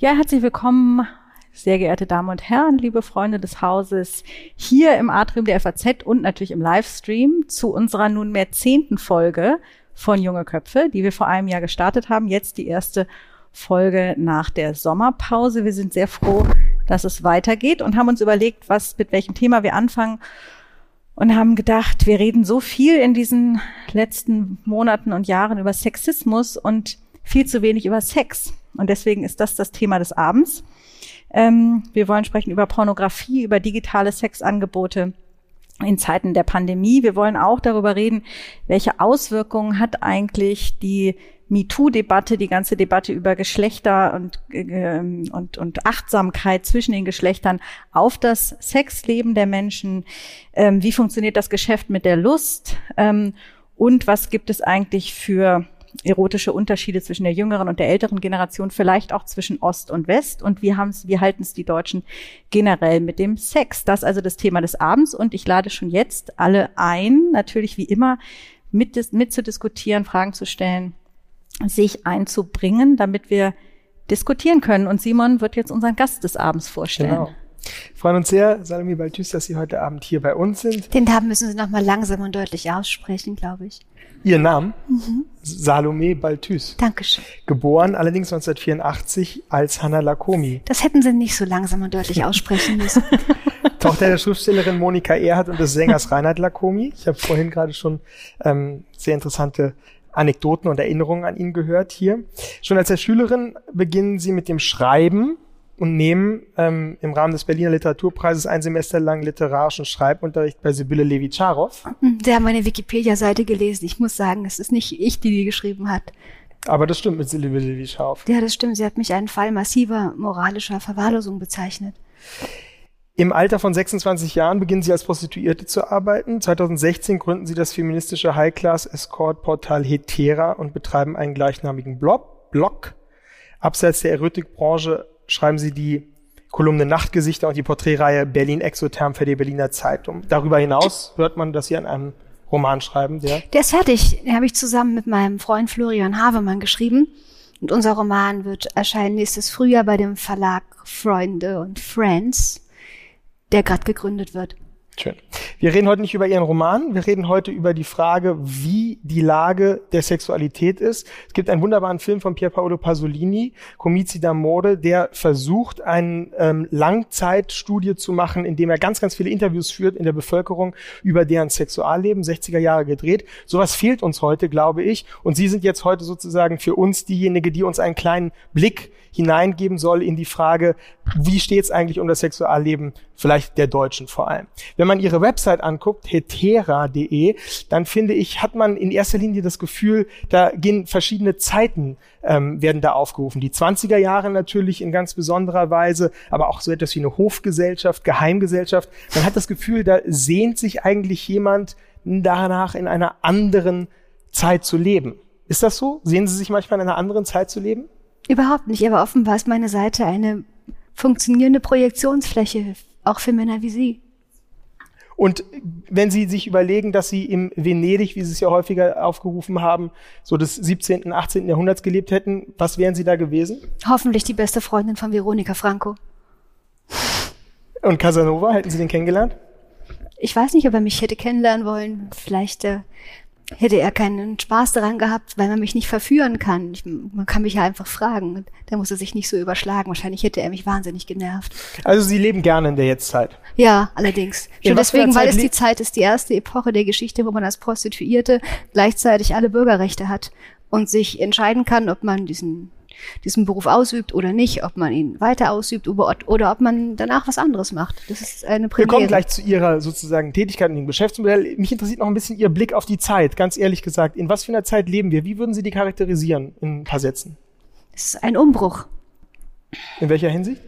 Ja, herzlich willkommen, sehr geehrte Damen und Herren, liebe Freunde des Hauses, hier im Atrium der FAZ und natürlich im Livestream zu unserer nunmehr zehnten Folge von Junge Köpfe, die wir vor einem Jahr gestartet haben. Jetzt die erste Folge nach der Sommerpause. Wir sind sehr froh, dass es weitergeht und haben uns überlegt, was, mit welchem Thema wir anfangen und haben gedacht, wir reden so viel in diesen letzten Monaten und Jahren über Sexismus und viel zu wenig über Sex. Und deswegen ist das das Thema des Abends. Ähm, wir wollen sprechen über Pornografie, über digitale Sexangebote in Zeiten der Pandemie. Wir wollen auch darüber reden, welche Auswirkungen hat eigentlich die MeToo-Debatte, die ganze Debatte über Geschlechter und, äh, und, und Achtsamkeit zwischen den Geschlechtern auf das Sexleben der Menschen. Ähm, wie funktioniert das Geschäft mit der Lust? Ähm, und was gibt es eigentlich für erotische Unterschiede zwischen der jüngeren und der älteren Generation, vielleicht auch zwischen Ost und West und wie haben's, wie halten es die Deutschen generell mit dem Sex? Das ist also das Thema des Abends und ich lade schon jetzt alle ein, natürlich wie immer mit, mit zu diskutieren, Fragen zu stellen sich einzubringen, damit wir diskutieren können. Und Simon wird jetzt unseren Gast des Abends vorstellen. Genau. Wir freuen uns sehr, Salome Balthus, dass Sie heute Abend hier bei uns sind. Den Namen müssen Sie nochmal langsam und deutlich aussprechen, glaube ich. Ihr Name? Mhm. Salome Balthus. Dankeschön. Geboren allerdings 1984 als Hanna Lakomi. Das hätten Sie nicht so langsam und deutlich aussprechen müssen. Tochter der Schriftstellerin Monika Erhardt und des Sängers Reinhard Lakomi. Ich habe vorhin gerade schon ähm, sehr interessante Anekdoten und Erinnerungen an ihn gehört hier. Schon als Schülerin beginnen sie mit dem Schreiben und nehmen ähm, im Rahmen des Berliner Literaturpreises ein Semester lang literarischen Schreibunterricht bei Sibylle Levitscharow. Sie haben meine Wikipedia-Seite gelesen. Ich muss sagen, es ist nicht ich, die die geschrieben hat. Aber das stimmt mit Sibylle Levitscharow. Ja, das stimmt. Sie hat mich einen Fall massiver moralischer Verwahrlosung bezeichnet. Im Alter von 26 Jahren beginnen sie als Prostituierte zu arbeiten. 2016 gründen sie das feministische High-Class-Escort-Portal Hetera und betreiben einen gleichnamigen Blog. Abseits der Erotikbranche schreiben sie die Kolumne Nachtgesichter und die Porträtreihe Berlin Exotherm für die Berliner Zeitung. Darüber hinaus hört man, dass sie an einem Roman schreiben, der. Der ist fertig. Den habe ich zusammen mit meinem Freund Florian Havemann geschrieben. Und unser Roman wird erscheinen nächstes Frühjahr bei dem Verlag Freunde und Friends der gerade gegründet wird. Schön. Wir reden heute nicht über Ihren Roman, wir reden heute über die Frage, wie die Lage der Sexualität ist. Es gibt einen wunderbaren Film von Pier Paolo Pasolini, Comizi d'Amore, der versucht, eine ähm, Langzeitstudie zu machen, indem er ganz, ganz viele Interviews führt in der Bevölkerung über deren Sexualleben, 60er Jahre gedreht. Sowas fehlt uns heute, glaube ich. Und Sie sind jetzt heute sozusagen für uns diejenige, die uns einen kleinen Blick hineingeben soll in die Frage, wie steht es eigentlich um das Sexualleben, vielleicht der Deutschen vor allem. Wenn man ihre Website anguckt, hetera.de, dann finde ich, hat man in erster Linie das Gefühl, da gehen verschiedene Zeiten, ähm, werden da aufgerufen. Die 20er Jahre natürlich in ganz besonderer Weise, aber auch so etwas wie eine Hofgesellschaft, Geheimgesellschaft. Man hat das Gefühl, da sehnt sich eigentlich jemand danach, in einer anderen Zeit zu leben. Ist das so? Sehen Sie sich manchmal in einer anderen Zeit zu leben? Überhaupt nicht, aber offenbar ist meine Seite eine funktionierende Projektionsfläche, auch für Männer wie Sie. Und wenn Sie sich überlegen, dass Sie im Venedig, wie Sie es ja häufiger aufgerufen haben, so des 17., 18. Jahrhunderts gelebt hätten, was wären Sie da gewesen? Hoffentlich die beste Freundin von Veronika Franco. Und Casanova, hätten Sie den kennengelernt? Ich weiß nicht, ob er mich hätte kennenlernen wollen. Vielleicht äh, hätte er keinen Spaß daran gehabt, weil man mich nicht verführen kann. Ich, man kann mich ja einfach fragen. Der musste sich nicht so überschlagen. Wahrscheinlich hätte er mich wahnsinnig genervt. Also Sie leben gerne in der Jetztzeit? Ja, allerdings. Schon deswegen, weil es die Zeit ist, die erste Epoche der Geschichte, wo man als Prostituierte gleichzeitig alle Bürgerrechte hat und sich entscheiden kann, ob man diesen diesen Beruf ausübt oder nicht, ob man ihn weiter ausübt oder, oder ob man danach was anderes macht. Das ist eine Premiere. Wir kommen gleich zu Ihrer sozusagen Tätigkeit und Ihrem Geschäftsmodell. Mich interessiert noch ein bisschen Ihr Blick auf die Zeit, ganz ehrlich gesagt. In was für einer Zeit leben wir? Wie würden Sie die charakterisieren in ein paar Sätzen? Es ist ein Umbruch. In welcher Hinsicht?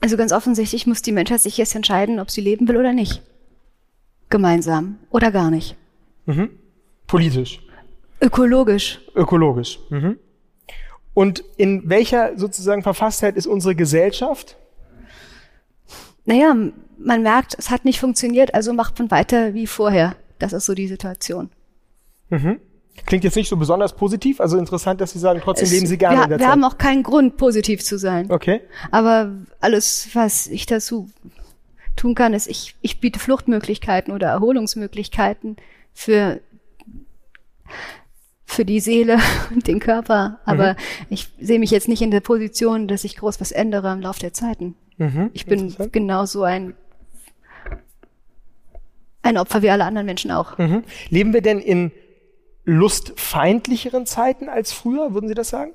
Also ganz offensichtlich muss die Menschheit sich jetzt entscheiden, ob sie leben will oder nicht. Gemeinsam oder gar nicht. Mhm. Politisch. Ökologisch. Ökologisch. Mhm. Und in welcher sozusagen Verfasstheit ist unsere Gesellschaft? Naja, man merkt, es hat nicht funktioniert, also macht man weiter wie vorher. Das ist so die Situation. Mhm. Klingt jetzt nicht so besonders positiv, also interessant, dass Sie sagen, trotzdem es, leben Sie gerne wir, in der wir Zeit. Wir haben auch keinen Grund, positiv zu sein. Okay. Aber alles, was ich dazu tun kann, ist, ich, ich biete Fluchtmöglichkeiten oder Erholungsmöglichkeiten für für die Seele und den Körper. Aber mhm. ich sehe mich jetzt nicht in der Position, dass ich groß was ändere im Laufe der Zeiten. Mhm. Ich bin genauso ein ein Opfer wie alle anderen Menschen auch. Mhm. Leben wir denn in lustfeindlicheren Zeiten als früher, würden Sie das sagen?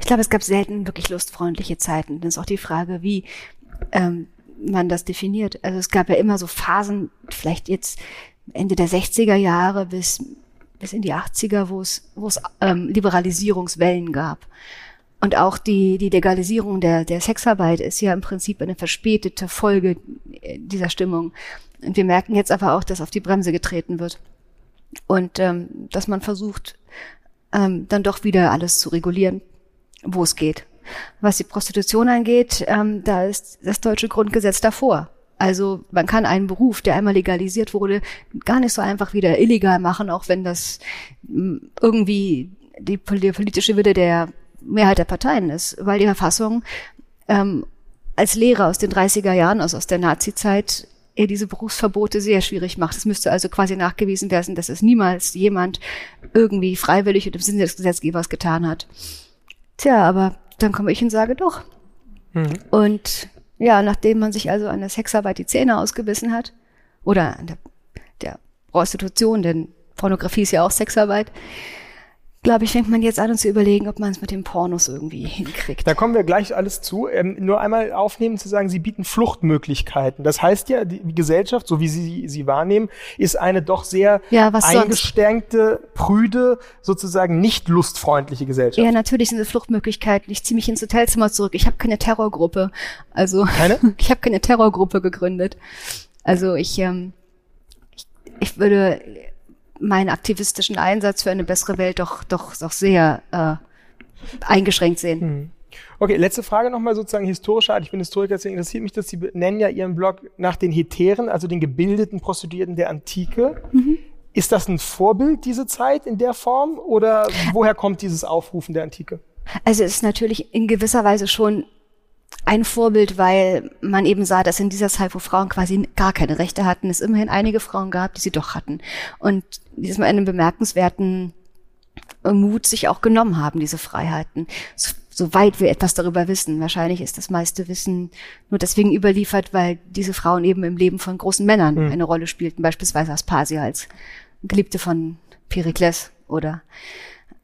Ich glaube, es gab selten wirklich lustfreundliche Zeiten. Das ist auch die Frage, wie ähm, man das definiert. Also es gab ja immer so Phasen, vielleicht jetzt Ende der 60er Jahre bis, bis in die 80er, wo es, wo es ähm, Liberalisierungswellen gab. Und auch die, die Legalisierung der, der Sexarbeit ist ja im Prinzip eine verspätete Folge dieser Stimmung. Und wir merken jetzt aber auch, dass auf die Bremse getreten wird. Und ähm, dass man versucht, ähm, dann doch wieder alles zu regulieren, wo es geht. Was die Prostitution angeht, ähm, da ist das deutsche Grundgesetz davor. Also man kann einen Beruf, der einmal legalisiert wurde, gar nicht so einfach wieder illegal machen, auch wenn das mm, irgendwie die, die politische Wille der Mehrheit der Parteien ist, weil die Verfassung ähm, als Lehrer aus den 30er Jahren, also aus der Nazi-Zeit, er diese Berufsverbote sehr schwierig macht. Es müsste also quasi nachgewiesen werden, dass es niemals jemand irgendwie freiwillig und im Sinne des Gesetzgebers getan hat. Tja, aber dann komme ich und sage doch. Mhm. Und ja, nachdem man sich also an der Sexarbeit die Zähne ausgebissen hat, oder an der, der Prostitution, denn Pornografie ist ja auch Sexarbeit, glaube ich, fängt man jetzt an, uns zu überlegen, ob man es mit den Pornos irgendwie hinkriegt. Da kommen wir gleich alles zu. Ähm, nur einmal aufnehmen zu sagen, Sie bieten Fluchtmöglichkeiten. Das heißt ja, die Gesellschaft, so wie Sie sie wahrnehmen, ist eine doch sehr ja, eingeschränkte, prüde, sozusagen nicht lustfreundliche Gesellschaft. Ja, natürlich sind es Fluchtmöglichkeiten. Ich ziehe mich ins Hotelzimmer zurück. Ich habe keine Terrorgruppe. Also keine? ich habe keine Terrorgruppe gegründet. Also ich, ähm, ich, ich würde meinen aktivistischen Einsatz für eine bessere Welt doch, doch, doch sehr äh, eingeschränkt sehen. Hm. Okay, letzte Frage nochmal sozusagen historischer Art. Ich bin Historiker, deswegen interessiert mich dass Sie nennen ja Ihren Blog nach den Heteren, also den gebildeten Prostituierten der Antike. Mhm. Ist das ein Vorbild, diese Zeit in der Form? Oder woher kommt dieses Aufrufen der Antike? Also es ist natürlich in gewisser Weise schon ein Vorbild, weil man eben sah, dass in dieser Zeit, wo Frauen quasi gar keine Rechte hatten, es immerhin einige Frauen gab, die sie doch hatten. Und diesem einen bemerkenswerten Mut sich auch genommen haben, diese Freiheiten. Soweit wir etwas darüber wissen. Wahrscheinlich ist das meiste Wissen nur deswegen überliefert, weil diese Frauen eben im Leben von großen Männern mhm. eine Rolle spielten, beispielsweise Aspasia als Geliebte von Perikles oder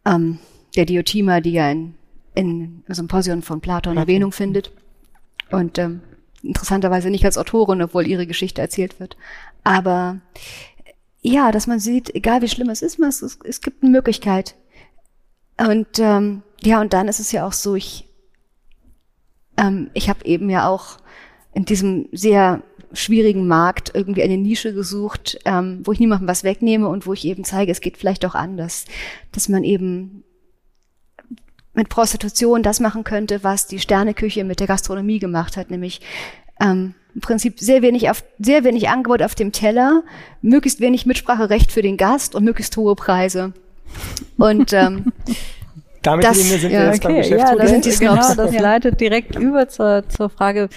ähm, der Diotima, die ja in, in Symposion von Platon Erwähnung findet. Und ähm, interessanterweise nicht als Autorin, obwohl ihre Geschichte erzählt wird. Aber ja, dass man sieht, egal wie schlimm es ist, es, es gibt eine Möglichkeit. Und ähm, ja, und dann ist es ja auch so, ich, ähm, ich habe eben ja auch in diesem sehr schwierigen Markt irgendwie eine Nische gesucht, ähm, wo ich niemandem was wegnehme und wo ich eben zeige, es geht vielleicht auch anders. Dass man eben mit Prostitution das machen könnte, was die Sterneküche mit der Gastronomie gemacht hat, nämlich ähm, im Prinzip sehr wenig auf, sehr wenig Angebot auf dem Teller, möglichst wenig Mitspracherecht für den Gast und möglichst hohe Preise. Und ähm, damit das, sind wir ja, jetzt okay, ja, das sind die Snobs. Genau, das ja. leitet direkt über zur, zur Frage,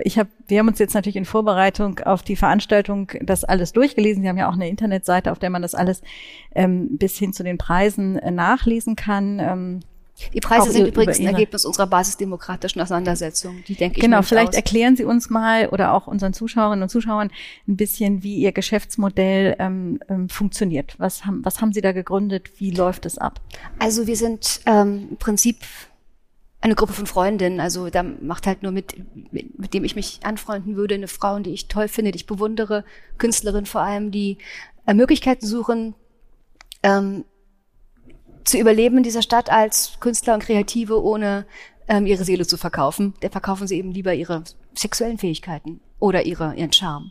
ich hab, wir haben uns jetzt natürlich in Vorbereitung auf die Veranstaltung das alles durchgelesen. Sie haben ja auch eine Internetseite, auf der man das alles ähm, bis hin zu den Preisen äh, nachlesen kann. Ähm, die Preise sind übrigens ein Ergebnis unserer basisdemokratischen Auseinandersetzung. Die denke ich Genau, vielleicht aus. erklären Sie uns mal oder auch unseren Zuschauerinnen und Zuschauern ein bisschen, wie Ihr Geschäftsmodell ähm, ähm, funktioniert. Was haben, was haben Sie da gegründet? Wie läuft es ab? Also wir sind ähm, im Prinzip eine Gruppe von Freundinnen. Also da macht halt nur mit, mit, mit dem ich mich anfreunden würde, eine Frau, die ich toll finde, die ich bewundere, Künstlerin vor allem, die äh, Möglichkeiten suchen, ähm, zu überleben in dieser Stadt als Künstler und Kreative, ohne ähm, ihre Seele zu verkaufen. Da verkaufen sie eben lieber ihre sexuellen Fähigkeiten oder ihre, ihren Charme.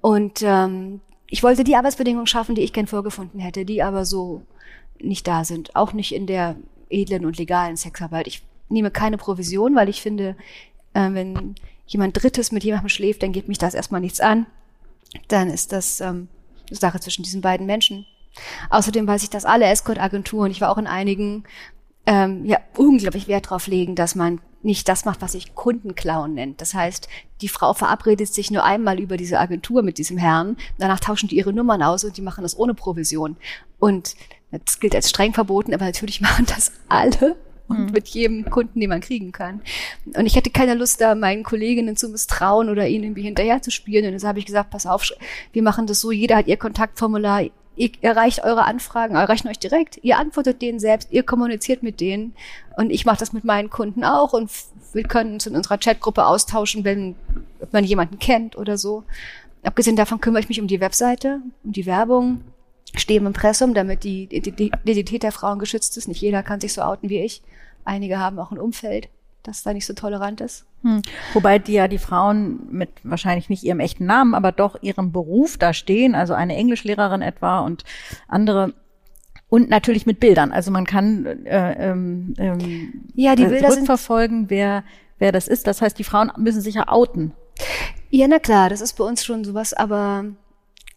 Und ähm, ich wollte die Arbeitsbedingungen schaffen, die ich gern vorgefunden hätte, die aber so nicht da sind. Auch nicht in der edlen und legalen Sexarbeit. Ich nehme keine Provision, weil ich finde, äh, wenn jemand Drittes mit jemandem schläft, dann geht mich das erstmal nichts an. Dann ist das ähm, Sache zwischen diesen beiden Menschen Außerdem weiß ich, dass alle Escort-Agenturen, ich war auch in einigen, ähm, ja, unglaublich Wert drauf legen, dass man nicht das macht, was sich Kundenklauen nennt. Das heißt, die Frau verabredet sich nur einmal über diese Agentur mit diesem Herrn, danach tauschen die ihre Nummern aus und die machen das ohne Provision. Und das gilt als streng verboten, aber natürlich machen das alle und mhm. mit jedem Kunden, den man kriegen kann. Und ich hatte keine Lust, da meinen Kolleginnen zu misstrauen oder ihnen irgendwie hinterher zu spielen. Und deshalb habe ich gesagt, pass auf, wir machen das so, jeder hat ihr Kontaktformular, ihr erreicht eure Anfragen, erreichen euch direkt, ihr antwortet denen selbst, ihr kommuniziert mit denen und ich mache das mit meinen Kunden auch und wir können uns in unserer Chatgruppe austauschen, wenn man jemanden kennt oder so. Abgesehen davon kümmere ich mich um die Webseite, um die Werbung, stehe im Impressum, damit die Identität der Frauen geschützt ist. Nicht jeder kann sich so outen wie ich. Einige haben auch ein Umfeld, das da nicht so tolerant ist. Hm. Wobei die ja die Frauen mit wahrscheinlich nicht ihrem echten Namen, aber doch ihrem Beruf da stehen, also eine Englischlehrerin etwa und andere und natürlich mit Bildern. Also man kann äh, ähm, ähm, ja, die Bilder rückverfolgen, wer wer das ist. Das heißt, die Frauen müssen sich ja outen. Ja, na klar, das ist bei uns schon sowas. Aber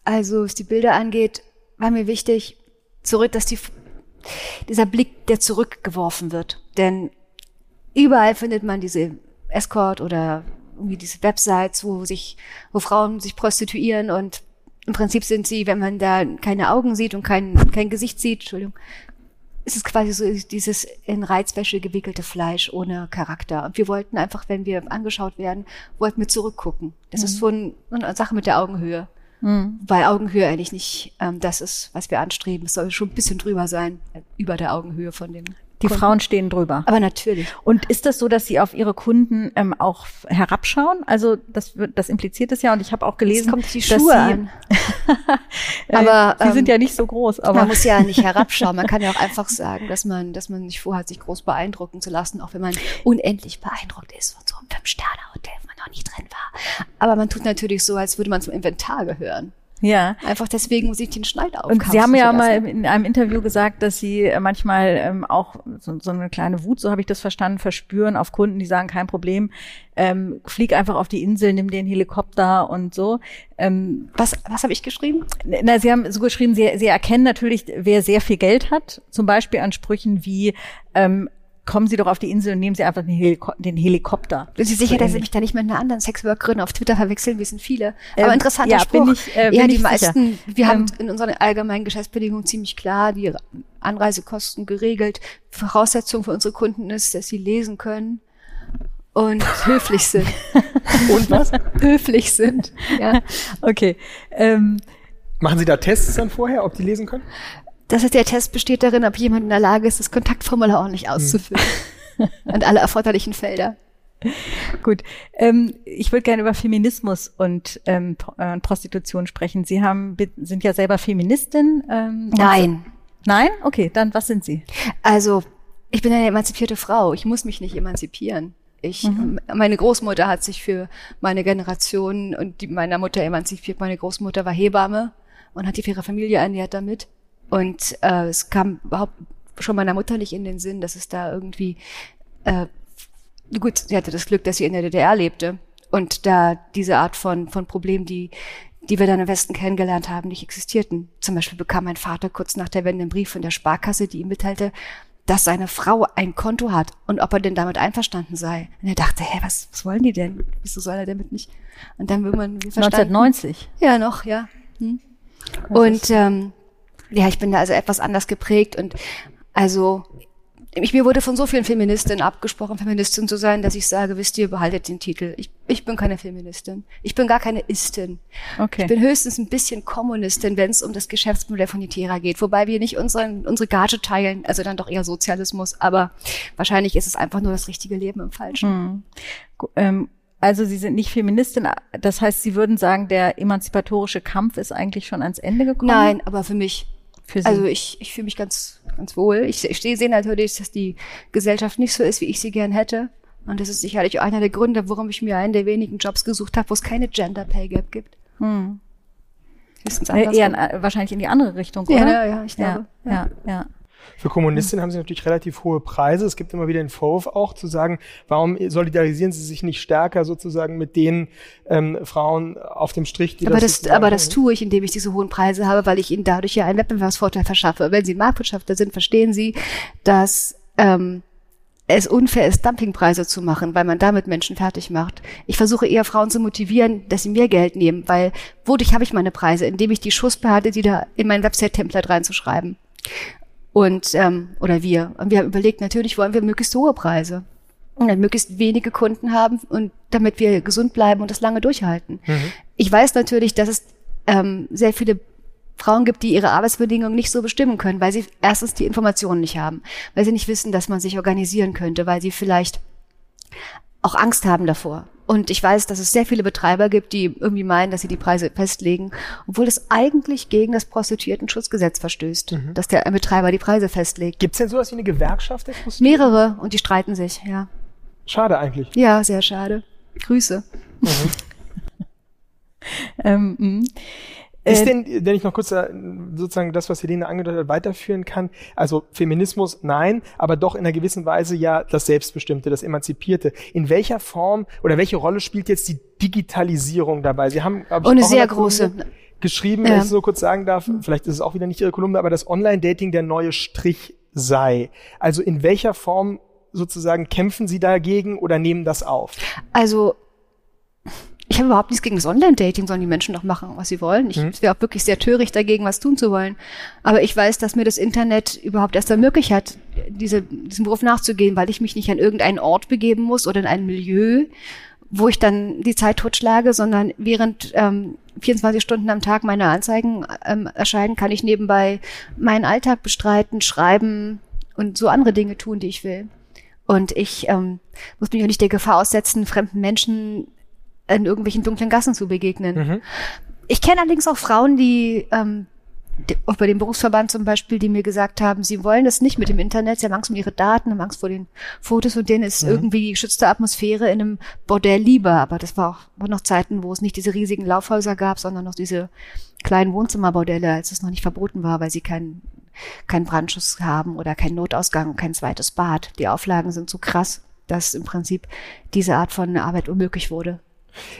also was die Bilder angeht, war mir wichtig, zurück, dass die dieser Blick, der zurückgeworfen wird. Denn überall findet man diese Escort oder irgendwie diese Websites, wo sich, wo Frauen sich prostituieren und im Prinzip sind sie, wenn man da keine Augen sieht und kein, kein Gesicht sieht, Entschuldigung, ist es quasi so dieses in Reizwäsche gewickelte Fleisch ohne Charakter. Und wir wollten einfach, wenn wir angeschaut werden, wollten wir zurückgucken. Das mhm. ist so ein, eine Sache mit der Augenhöhe. Mhm. Weil Augenhöhe eigentlich nicht ähm, das ist, was wir anstreben. Es soll schon ein bisschen drüber sein, äh, über der Augenhöhe von dem. Die Kunden. Frauen stehen drüber. Aber natürlich. Und ist das so, dass sie auf ihre Kunden ähm, auch herabschauen? Also das das impliziert es ja. Und ich habe auch gelesen, das kommt die Schuhe dass sie, an. aber sie ähm, sind ja nicht so groß. Aber man muss ja nicht herabschauen. Man kann ja auch einfach sagen, dass man, dass man nicht vorhat, sich groß beeindrucken zu lassen, auch wenn man unendlich beeindruckt ist von so einem Fünf-Sterne-Hotel, wo man noch nie drin war. Aber man tut natürlich so, als würde man zum Inventar gehören. Ja. Einfach deswegen muss ich den Schneid aufkaufen. Und Sie haben ja mal in einem Interview gesagt, dass Sie äh, manchmal ähm, auch so, so eine kleine Wut, so habe ich das verstanden, verspüren auf Kunden, die sagen, kein Problem, ähm, flieg einfach auf die Insel, nimm den Helikopter und so. Ähm, was was habe ich geschrieben? Na, Sie haben so geschrieben, Sie, Sie erkennen natürlich, wer sehr viel Geld hat, zum Beispiel an Sprüchen wie ähm, kommen Sie doch auf die Insel und nehmen Sie einfach den, Heliko den Helikopter. Sind Sie sicher, dass Sie mich da nicht mit einer anderen Sexworkerin auf Twitter verwechseln? Wir sind viele. Aber ähm, interessanter ja, Spruch. Bin ich, äh, bin ja, die meisten, sicher. wir ähm, haben in unseren allgemeinen Geschäftsbedingungen ziemlich klar die Anreisekosten geregelt. Voraussetzung für unsere Kunden ist, dass sie lesen können und höflich sind. und was? höflich sind. Ja. Okay. Ähm, Machen Sie da Tests dann vorher, ob die lesen können? Das heißt, der Test besteht darin, ob jemand in der Lage ist, das Kontaktformular ordentlich auszufüllen. Hm. und alle erforderlichen Felder. Gut. Ähm, ich würde gerne über Feminismus und ähm, äh, Prostitution sprechen. Sie haben, sind ja selber Feministin. Ähm, Nein. Nein? Okay, dann was sind Sie? Also, ich bin eine emanzipierte Frau. Ich muss mich nicht emanzipieren. Ich, mhm. meine Großmutter hat sich für meine Generation und die meiner Mutter emanzipiert. Meine Großmutter war Hebamme und hat die für ihre Familie ernährt damit. Und äh, es kam überhaupt schon meiner Mutter nicht in den Sinn, dass es da irgendwie, äh, gut, sie hatte das Glück, dass sie in der DDR lebte und da diese Art von, von Problem, die, die wir dann im Westen kennengelernt haben, nicht existierten. Zum Beispiel bekam mein Vater kurz nach der Wende einen Brief von der Sparkasse, die ihm mitteilte, dass seine Frau ein Konto hat und ob er denn damit einverstanden sei. Und er dachte, hä, was, was wollen die denn? Wieso soll er damit nicht? Und dann will man 1990? Ja, noch, ja. Hm. Und ähm, ja, ich bin da also etwas anders geprägt und also ich, mir wurde von so vielen Feministinnen abgesprochen, Feministin zu sein, dass ich sage, wisst ihr, behaltet den Titel. Ich, ich bin keine Feministin. Ich bin gar keine Istin. Okay. Ich bin höchstens ein bisschen Kommunistin, wenn es um das Geschäftsmodell von Nitera geht. Wobei wir nicht unseren, unsere Gage teilen, also dann doch eher Sozialismus. Aber wahrscheinlich ist es einfach nur das richtige Leben im Falschen. Hm. Ähm, also Sie sind nicht Feministin, das heißt, Sie würden sagen, der emanzipatorische Kampf ist eigentlich schon ans Ende gekommen? Nein, aber für mich für Sie? Also ich, ich fühle mich ganz, ganz wohl. Ich, ich sehe natürlich, dass die Gesellschaft nicht so ist, wie ich sie gern hätte. Und das ist sicherlich einer der Gründe, warum ich mir einen der wenigen Jobs gesucht habe, wo es keine Gender Pay Gap gibt. Hm. Äh, eher in, wahrscheinlich in die andere Richtung, oder? Ja, ja, ich glaube. Ja, ja. ja. Für Kommunistinnen haben sie natürlich relativ hohe Preise. Es gibt immer wieder den Vorwurf auch zu sagen, warum solidarisieren sie sich nicht stärker sozusagen mit den ähm, Frauen auf dem Strich, die aber das, das Aber das tue ich, indem ich diese hohen Preise habe, weil ich ihnen dadurch ja einen Wettbewerbsvorteil verschaffe. Wenn sie Marktwirtschaftler sind, verstehen sie, dass ähm, es unfair ist, Dumpingpreise zu machen, weil man damit Menschen fertig macht. Ich versuche eher Frauen zu motivieren, dass sie mehr Geld nehmen, weil wodurch habe ich meine Preise? Indem ich die Schuss behalte, die da in mein Website-Template reinzuschreiben. Und, ähm, oder wir. Und wir haben überlegt, natürlich wollen wir möglichst hohe Preise. Und dann möglichst wenige Kunden haben und damit wir gesund bleiben und das lange durchhalten. Mhm. Ich weiß natürlich, dass es ähm, sehr viele Frauen gibt, die ihre Arbeitsbedingungen nicht so bestimmen können, weil sie erstens die Informationen nicht haben, weil sie nicht wissen, dass man sich organisieren könnte, weil sie vielleicht auch Angst haben davor. Und ich weiß, dass es sehr viele Betreiber gibt, die irgendwie meinen, dass sie die Preise festlegen, obwohl es eigentlich gegen das Prostituierten-Schutzgesetz verstößt, mhm. dass der Betreiber die Preise festlegt. Gibt es denn sowas wie eine Gewerkschaft? Mehrere und die streiten sich, ja. Schade eigentlich. Ja, sehr schade. Grüße. Mhm. ähm, ist äh, denn, wenn ich noch kurz äh, sozusagen das, was Helene angedeutet hat, weiterführen kann, also Feminismus nein, aber doch in einer gewissen Weise ja das Selbstbestimmte, das Emanzipierte. In welcher Form oder welche Rolle spielt jetzt die Digitalisierung dabei? Sie haben, ich, eine sehr große geschrieben, wenn ja. ich es so kurz sagen darf, vielleicht ist es auch wieder nicht Ihre Kolumne, aber das Online-Dating der neue Strich sei. Also in welcher Form sozusagen kämpfen Sie dagegen oder nehmen das auf? Also ich habe überhaupt nichts gegen das Online-Dating, sollen die Menschen doch machen, was sie wollen. Ich mhm. wäre auch wirklich sehr töricht dagegen, was tun zu wollen. Aber ich weiß, dass mir das Internet überhaupt erst ermöglicht hat, diese, diesem Beruf nachzugehen, weil ich mich nicht an irgendeinen Ort begeben muss oder in ein Milieu, wo ich dann die Zeit totschlage, sondern während ähm, 24 Stunden am Tag meine Anzeigen ähm, erscheinen, kann ich nebenbei meinen Alltag bestreiten, schreiben und so andere Dinge tun, die ich will. Und ich ähm, muss mich auch nicht der Gefahr aussetzen, fremden Menschen in irgendwelchen dunklen Gassen zu begegnen. Mhm. Ich kenne allerdings auch Frauen, die, ähm, auch bei dem Berufsverband zum Beispiel, die mir gesagt haben, sie wollen das nicht mit dem Internet, sie haben Angst um ihre Daten, haben Angst vor den Fotos und denen ist mhm. irgendwie die geschützte Atmosphäre in einem Bordell lieber. Aber das war auch war noch Zeiten, wo es nicht diese riesigen Laufhäuser gab, sondern noch diese kleinen Wohnzimmerbordelle, als es noch nicht verboten war, weil sie keinen keinen Brandschutz haben oder keinen Notausgang, kein zweites Bad. Die Auflagen sind so krass, dass im Prinzip diese Art von Arbeit unmöglich wurde.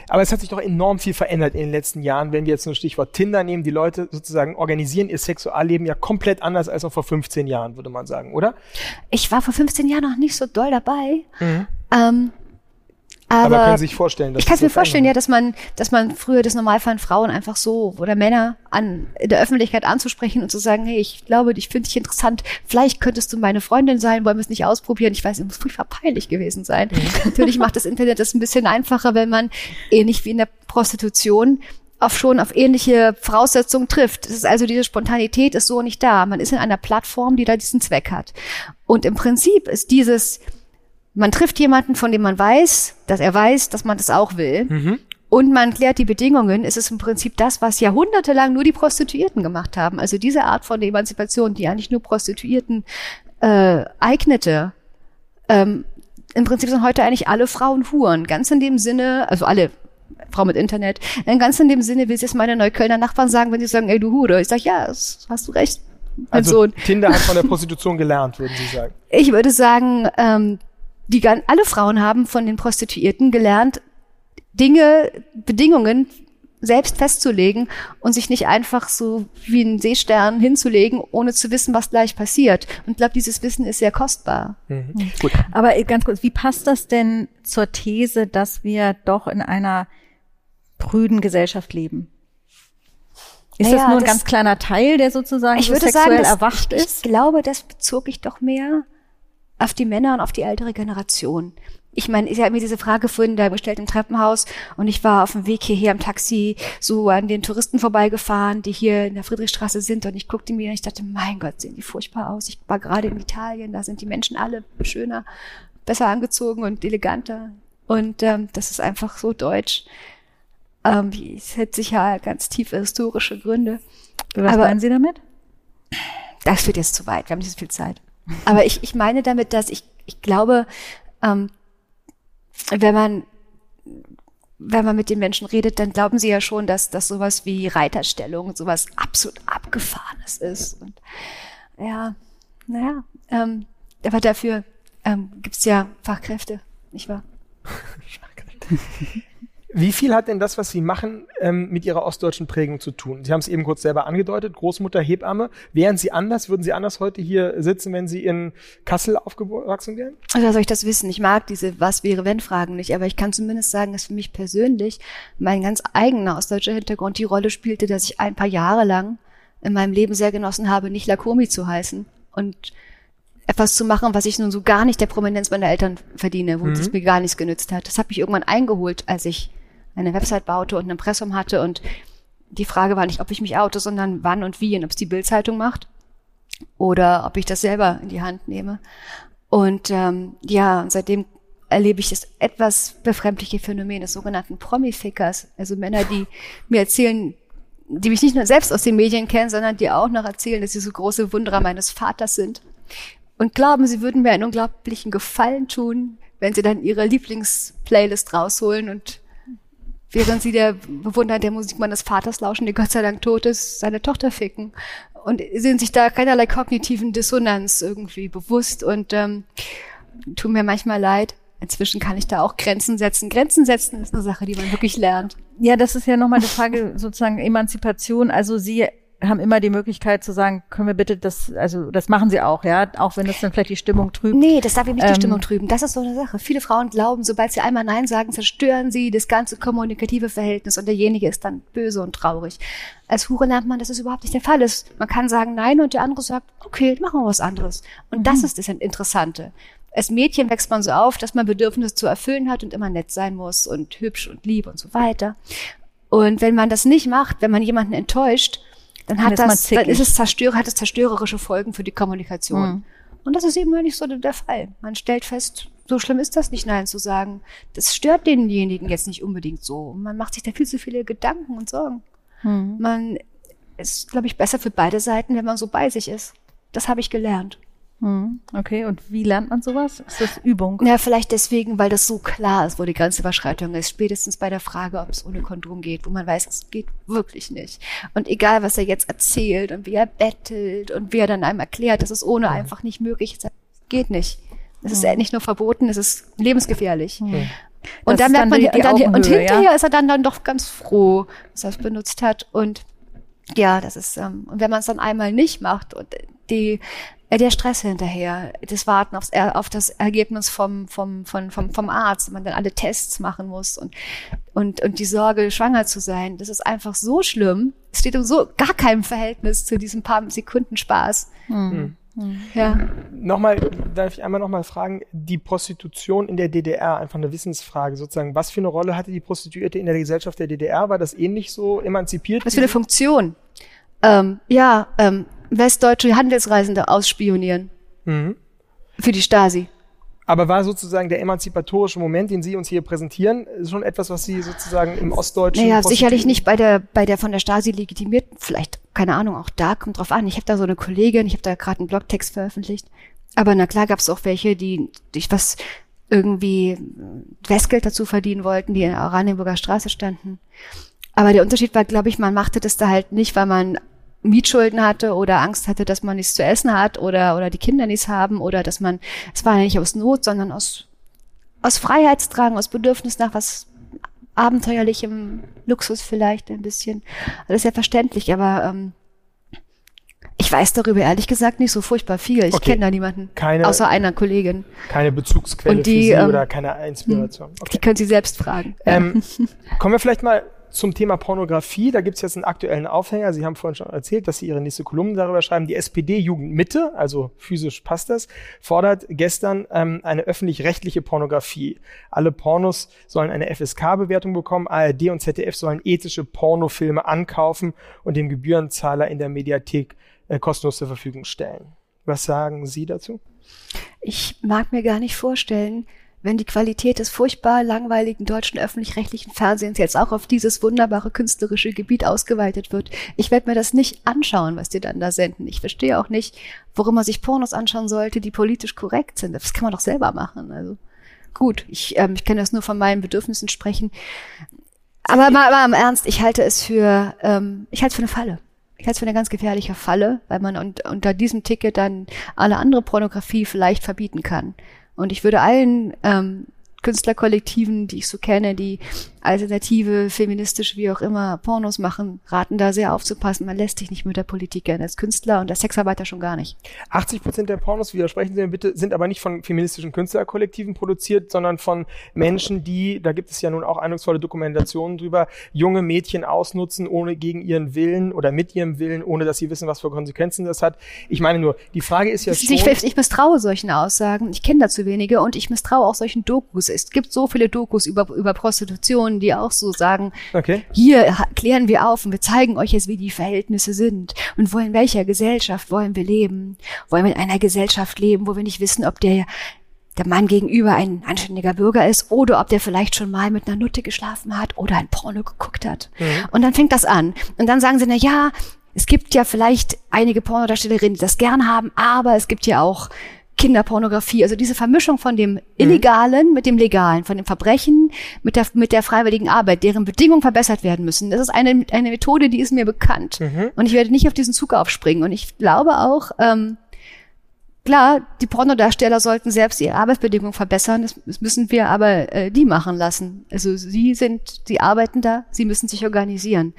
Aber es hat sich doch enorm viel verändert in den letzten Jahren, wenn wir jetzt nur Stichwort Tinder nehmen. Die Leute sozusagen organisieren ihr Sexualleben ja komplett anders als noch vor 15 Jahren, würde man sagen, oder? Ich war vor 15 Jahren noch nicht so doll dabei. Mhm. Ähm, aber, aber können Sie sich vorstellen, dass ich kann es mir vorstellen, ja, dass man, dass man früher das Normalfall Frauen einfach so oder Männer an in der Öffentlichkeit anzusprechen und zu sagen, hey, ich glaube, ich finde dich interessant. Vielleicht könntest du meine Freundin sein, wollen wir es nicht ausprobieren? Ich weiß, es muss furchtbar peinlich gewesen sein. Mhm. Natürlich macht das Internet das ein bisschen einfacher, wenn man ähnlich wie in der Prostitution auf schon auf ähnliche Voraussetzungen trifft. Das ist also diese Spontanität ist so nicht da. Man ist in einer Plattform, die da diesen Zweck hat. Und im Prinzip ist dieses man trifft jemanden, von dem man weiß, dass er weiß, dass man das auch will. Mhm. Und man klärt die Bedingungen. Es ist im Prinzip das, was jahrhundertelang nur die Prostituierten gemacht haben. Also diese Art von Emanzipation, die eigentlich nur Prostituierten äh, eignete. Ähm, Im Prinzip sind heute eigentlich alle Frauen Huren. Ganz in dem Sinne, also alle Frau mit Internet. Ganz in dem Sinne will jetzt meine Neuköllner Nachbarn sagen, wenn sie sagen, ey du Hure. Ich sage, ja, hast du recht. Mein also Sohn. Tinder hat von der Prostitution gelernt, würden Sie sagen. Ich würde sagen, ähm, die alle Frauen haben von den Prostituierten gelernt, Dinge, Bedingungen selbst festzulegen und sich nicht einfach so wie ein Seestern hinzulegen, ohne zu wissen, was gleich passiert. Und ich glaube, dieses Wissen ist sehr kostbar. Mhm. mhm. Gut. Aber ganz kurz, wie passt das denn zur These, dass wir doch in einer prüden Gesellschaft leben? Ist naja, das nur ein das, ganz kleiner Teil, der sozusagen ich so würde sexuell sagen, erwacht ist? Ich glaube, das bezog ich doch mehr auf die Männer und auf die ältere Generation. Ich meine, ich habe mir diese Frage vorhin da bestellt im Treppenhaus und ich war auf dem Weg hierher im Taxi so an den Touristen vorbeigefahren, die hier in der Friedrichstraße sind und ich guckte mir und ich dachte, mein Gott, sehen die furchtbar aus. Ich war gerade in Italien, da sind die Menschen alle schöner, besser angezogen und eleganter und ähm, das ist einfach so deutsch. Ähm, es hat sicher ganz tiefe historische Gründe. Was Aber, meinen Sie damit? Das wird jetzt zu weit, wir haben nicht so viel Zeit. Aber ich, ich meine damit, dass ich, ich glaube, ähm, wenn man wenn man mit den Menschen redet, dann glauben sie ja schon, dass das sowas wie Reiterstellung, sowas absolut abgefahrenes ist. Und ja, Naja, ähm, aber dafür ähm, gibt ja Fachkräfte, nicht wahr? Wie viel hat denn das, was Sie machen, ähm, mit Ihrer ostdeutschen Prägung zu tun? Sie haben es eben kurz selber angedeutet, Großmutter, Hebamme. Wären Sie anders, würden Sie anders heute hier sitzen, wenn Sie in Kassel aufgewachsen wären? Also soll ich das wissen? Ich mag diese Was wäre wenn Fragen nicht, aber ich kann zumindest sagen, dass für mich persönlich mein ganz eigener ostdeutscher Hintergrund die Rolle spielte, dass ich ein paar Jahre lang in meinem Leben sehr genossen habe, nicht Lakomi zu heißen und etwas zu machen, was ich nun so gar nicht der Prominenz meiner Eltern verdiene, wo es mhm. mir gar nichts genützt hat. Das hat mich irgendwann eingeholt, als ich eine Website baute und ein Impressum hatte und die Frage war nicht, ob ich mich oute, sondern wann und wie und ob es die Bildzeitung macht oder ob ich das selber in die Hand nehme. Und ähm, ja, seitdem erlebe ich das etwas befremdliche Phänomen des sogenannten Promi-Fickers, also Männer, die mir erzählen, die mich nicht nur selbst aus den Medien kennen, sondern die auch noch erzählen, dass sie so große Wunderer meines Vaters sind und glauben, sie würden mir einen unglaublichen Gefallen tun, wenn sie dann ihre Lieblingsplaylist rausholen und während sie der Bewunderer der Musik meines Vaters lauschen, der Gott sei Dank tot ist, seine Tochter ficken. Und sind sich da keinerlei kognitiven Dissonanz irgendwie bewusst und ähm, tun mir manchmal leid. Inzwischen kann ich da auch Grenzen setzen. Grenzen setzen ist eine Sache, die man wirklich lernt. Ja, das ist ja nochmal die Frage sozusagen Emanzipation. Also Sie haben immer die Möglichkeit zu sagen, können wir bitte das, also das machen sie auch, ja, auch wenn das dann vielleicht die Stimmung trübt. Nee, das darf eben nicht ähm, die Stimmung trüben. Das ist so eine Sache. Viele Frauen glauben, sobald sie einmal Nein sagen, zerstören sie das ganze kommunikative Verhältnis und derjenige ist dann böse und traurig. Als Hure lernt man, dass es überhaupt nicht der Fall ist. Man kann sagen Nein und der andere sagt, okay, machen wir was anderes. Und mhm. das ist das Interessante. Als Mädchen wächst man so auf, dass man Bedürfnisse zu erfüllen hat und immer nett sein muss und hübsch und lieb und so weiter. Und wenn man das nicht macht, wenn man jemanden enttäuscht, dann hat das, dann ist es zerstör, hat es zerstörerische Folgen für die Kommunikation. Mhm. Und das ist eben nicht so der Fall. Man stellt fest, so schlimm ist das nicht, Nein zu sagen. Das stört denjenigen jetzt nicht unbedingt so. Man macht sich da viel zu viele Gedanken und Sorgen. Mhm. Man ist, glaube ich, besser für beide Seiten, wenn man so bei sich ist. Das habe ich gelernt. Hm, okay, und wie lernt man sowas? Ist das Übung? Ja, vielleicht deswegen, weil das so klar ist, wo die Grenzüberschreitung ist. Spätestens bei der Frage, ob es ohne Kondom geht, wo man weiß, es geht wirklich nicht. Und egal, was er jetzt erzählt und wie er bettelt und wie er dann einem erklärt, dass es ohne einfach nicht möglich ist, geht nicht. Es ist ja nicht nur verboten, es ist lebensgefährlich. Mhm. Und dann merkt man, die, und, dann, und hinterher ja? ist er dann, dann doch ganz froh, dass er es benutzt hat. Und ja, das ist, ähm, und wenn man es dann einmal nicht macht und die äh, der Stress hinterher, das Warten aufs, auf das Ergebnis vom, vom, vom, vom, vom Arzt, man dann alle Tests machen muss und, und, und die Sorge, schwanger zu sein, das ist einfach so schlimm. Es steht um so gar keinem Verhältnis zu diesem paar Sekunden Spaß. Hm. Hm. Ja. Nochmal, darf ich einmal nochmal fragen, die Prostitution in der DDR, einfach eine Wissensfrage sozusagen. Was für eine Rolle hatte die Prostituierte in der Gesellschaft der DDR? War das ähnlich so emanzipiert? Was für eine Funktion? Ähm, ja, ähm, westdeutsche Handelsreisende ausspionieren. Mhm. Für die Stasi. Aber war sozusagen der emanzipatorische Moment, den Sie uns hier präsentieren, schon etwas, was Sie sozusagen im Ostdeutschen. Naja, sicherlich nicht bei der, bei der von der Stasi legitimiert, vielleicht, keine Ahnung, auch da kommt drauf an. Ich habe da so eine Kollegin, ich habe da gerade einen Blogtext veröffentlicht. Aber na klar gab es auch welche, die durch was irgendwie Westgeld dazu verdienen wollten, die in der Oranienburger Straße standen. Aber der Unterschied war, glaube ich, man machte das da halt nicht, weil man Mietschulden hatte oder Angst hatte, dass man nichts zu essen hat oder, oder die Kinder nichts haben oder dass man, es war ja nicht aus Not, sondern aus, aus Freiheitstragen, aus Bedürfnis nach was abenteuerlichem Luxus vielleicht ein bisschen. Alles sehr verständlich, aber ähm, ich weiß darüber ehrlich gesagt nicht so furchtbar viel. Ich okay. kenne da niemanden. Keine, außer einer Kollegin. Keine Bezugsquelle Und die, für Sie ähm, oder keine Inspiration. Okay. Die können Sie selbst fragen. Ähm, kommen wir vielleicht mal zum Thema Pornografie, da gibt es jetzt einen aktuellen Aufhänger. Sie haben vorhin schon erzählt, dass Sie Ihre nächste Kolumne darüber schreiben. Die SPD-Jugendmitte, also physisch passt das, fordert gestern ähm, eine öffentlich-rechtliche Pornografie. Alle Pornos sollen eine FSK-Bewertung bekommen. ARD und ZDF sollen ethische Pornofilme ankaufen und dem Gebührenzahler in der Mediathek äh, kostenlos zur Verfügung stellen. Was sagen Sie dazu? Ich mag mir gar nicht vorstellen, wenn die Qualität des furchtbar langweiligen deutschen öffentlich-rechtlichen Fernsehens jetzt auch auf dieses wunderbare künstlerische Gebiet ausgeweitet wird. Ich werde mir das nicht anschauen, was die dann da senden. Ich verstehe auch nicht, warum man sich Pornos anschauen sollte, die politisch korrekt sind. Das kann man doch selber machen. Also gut, ich, ähm, ich kann das nur von meinen Bedürfnissen sprechen. Aber mal, mal im Ernst, ich halte es für, ähm, ich halte es für eine Falle. ich halte es für eine ganz gefährliche Falle, weil man un unter diesem Ticket dann alle andere Pornografie vielleicht verbieten kann. Und ich würde allen ähm, Künstlerkollektiven, die ich so kenne, die alternative, feministisch, wie auch immer, Pornos machen, raten da sehr aufzupassen. Man lässt sich nicht mit der Politik gerne als Künstler und als Sexarbeiter schon gar nicht. 80 Prozent der Pornos, widersprechen Sie mir bitte, sind aber nicht von feministischen Künstlerkollektiven produziert, sondern von Menschen, die, da gibt es ja nun auch eindrucksvolle Dokumentationen drüber, junge Mädchen ausnutzen, ohne gegen ihren Willen oder mit ihrem Willen, ohne dass sie wissen, was für Konsequenzen das hat. Ich meine nur, die Frage ist ja schon... Ich, ich misstraue solchen Aussagen. Ich kenne dazu wenige und ich misstraue auch solchen Dokus es gibt so viele Dokus über, über Prostitution, die auch so sagen, okay. hier klären wir auf und wir zeigen euch jetzt, wie die Verhältnisse sind und wo in welcher Gesellschaft wollen wir leben. Wollen wir in einer Gesellschaft leben, wo wir nicht wissen, ob der der Mann gegenüber ein anständiger Bürger ist oder ob der vielleicht schon mal mit einer Nutte geschlafen hat oder ein Porno geguckt hat. Mhm. Und dann fängt das an. Und dann sagen sie, na ja, es gibt ja vielleicht einige Pornodarstellerinnen, die das gern haben, aber es gibt ja auch Kinderpornografie, also diese Vermischung von dem Illegalen mhm. mit dem Legalen, von dem Verbrechen mit der, mit der freiwilligen Arbeit, deren Bedingungen verbessert werden müssen. Das ist eine, eine Methode, die ist mir bekannt. Mhm. Und ich werde nicht auf diesen Zug aufspringen. Und ich glaube auch, ähm, klar, die Pornodarsteller sollten selbst ihre Arbeitsbedingungen verbessern. Das, das müssen wir aber äh, die machen lassen. Also sie sind, sie arbeiten da, sie müssen sich organisieren.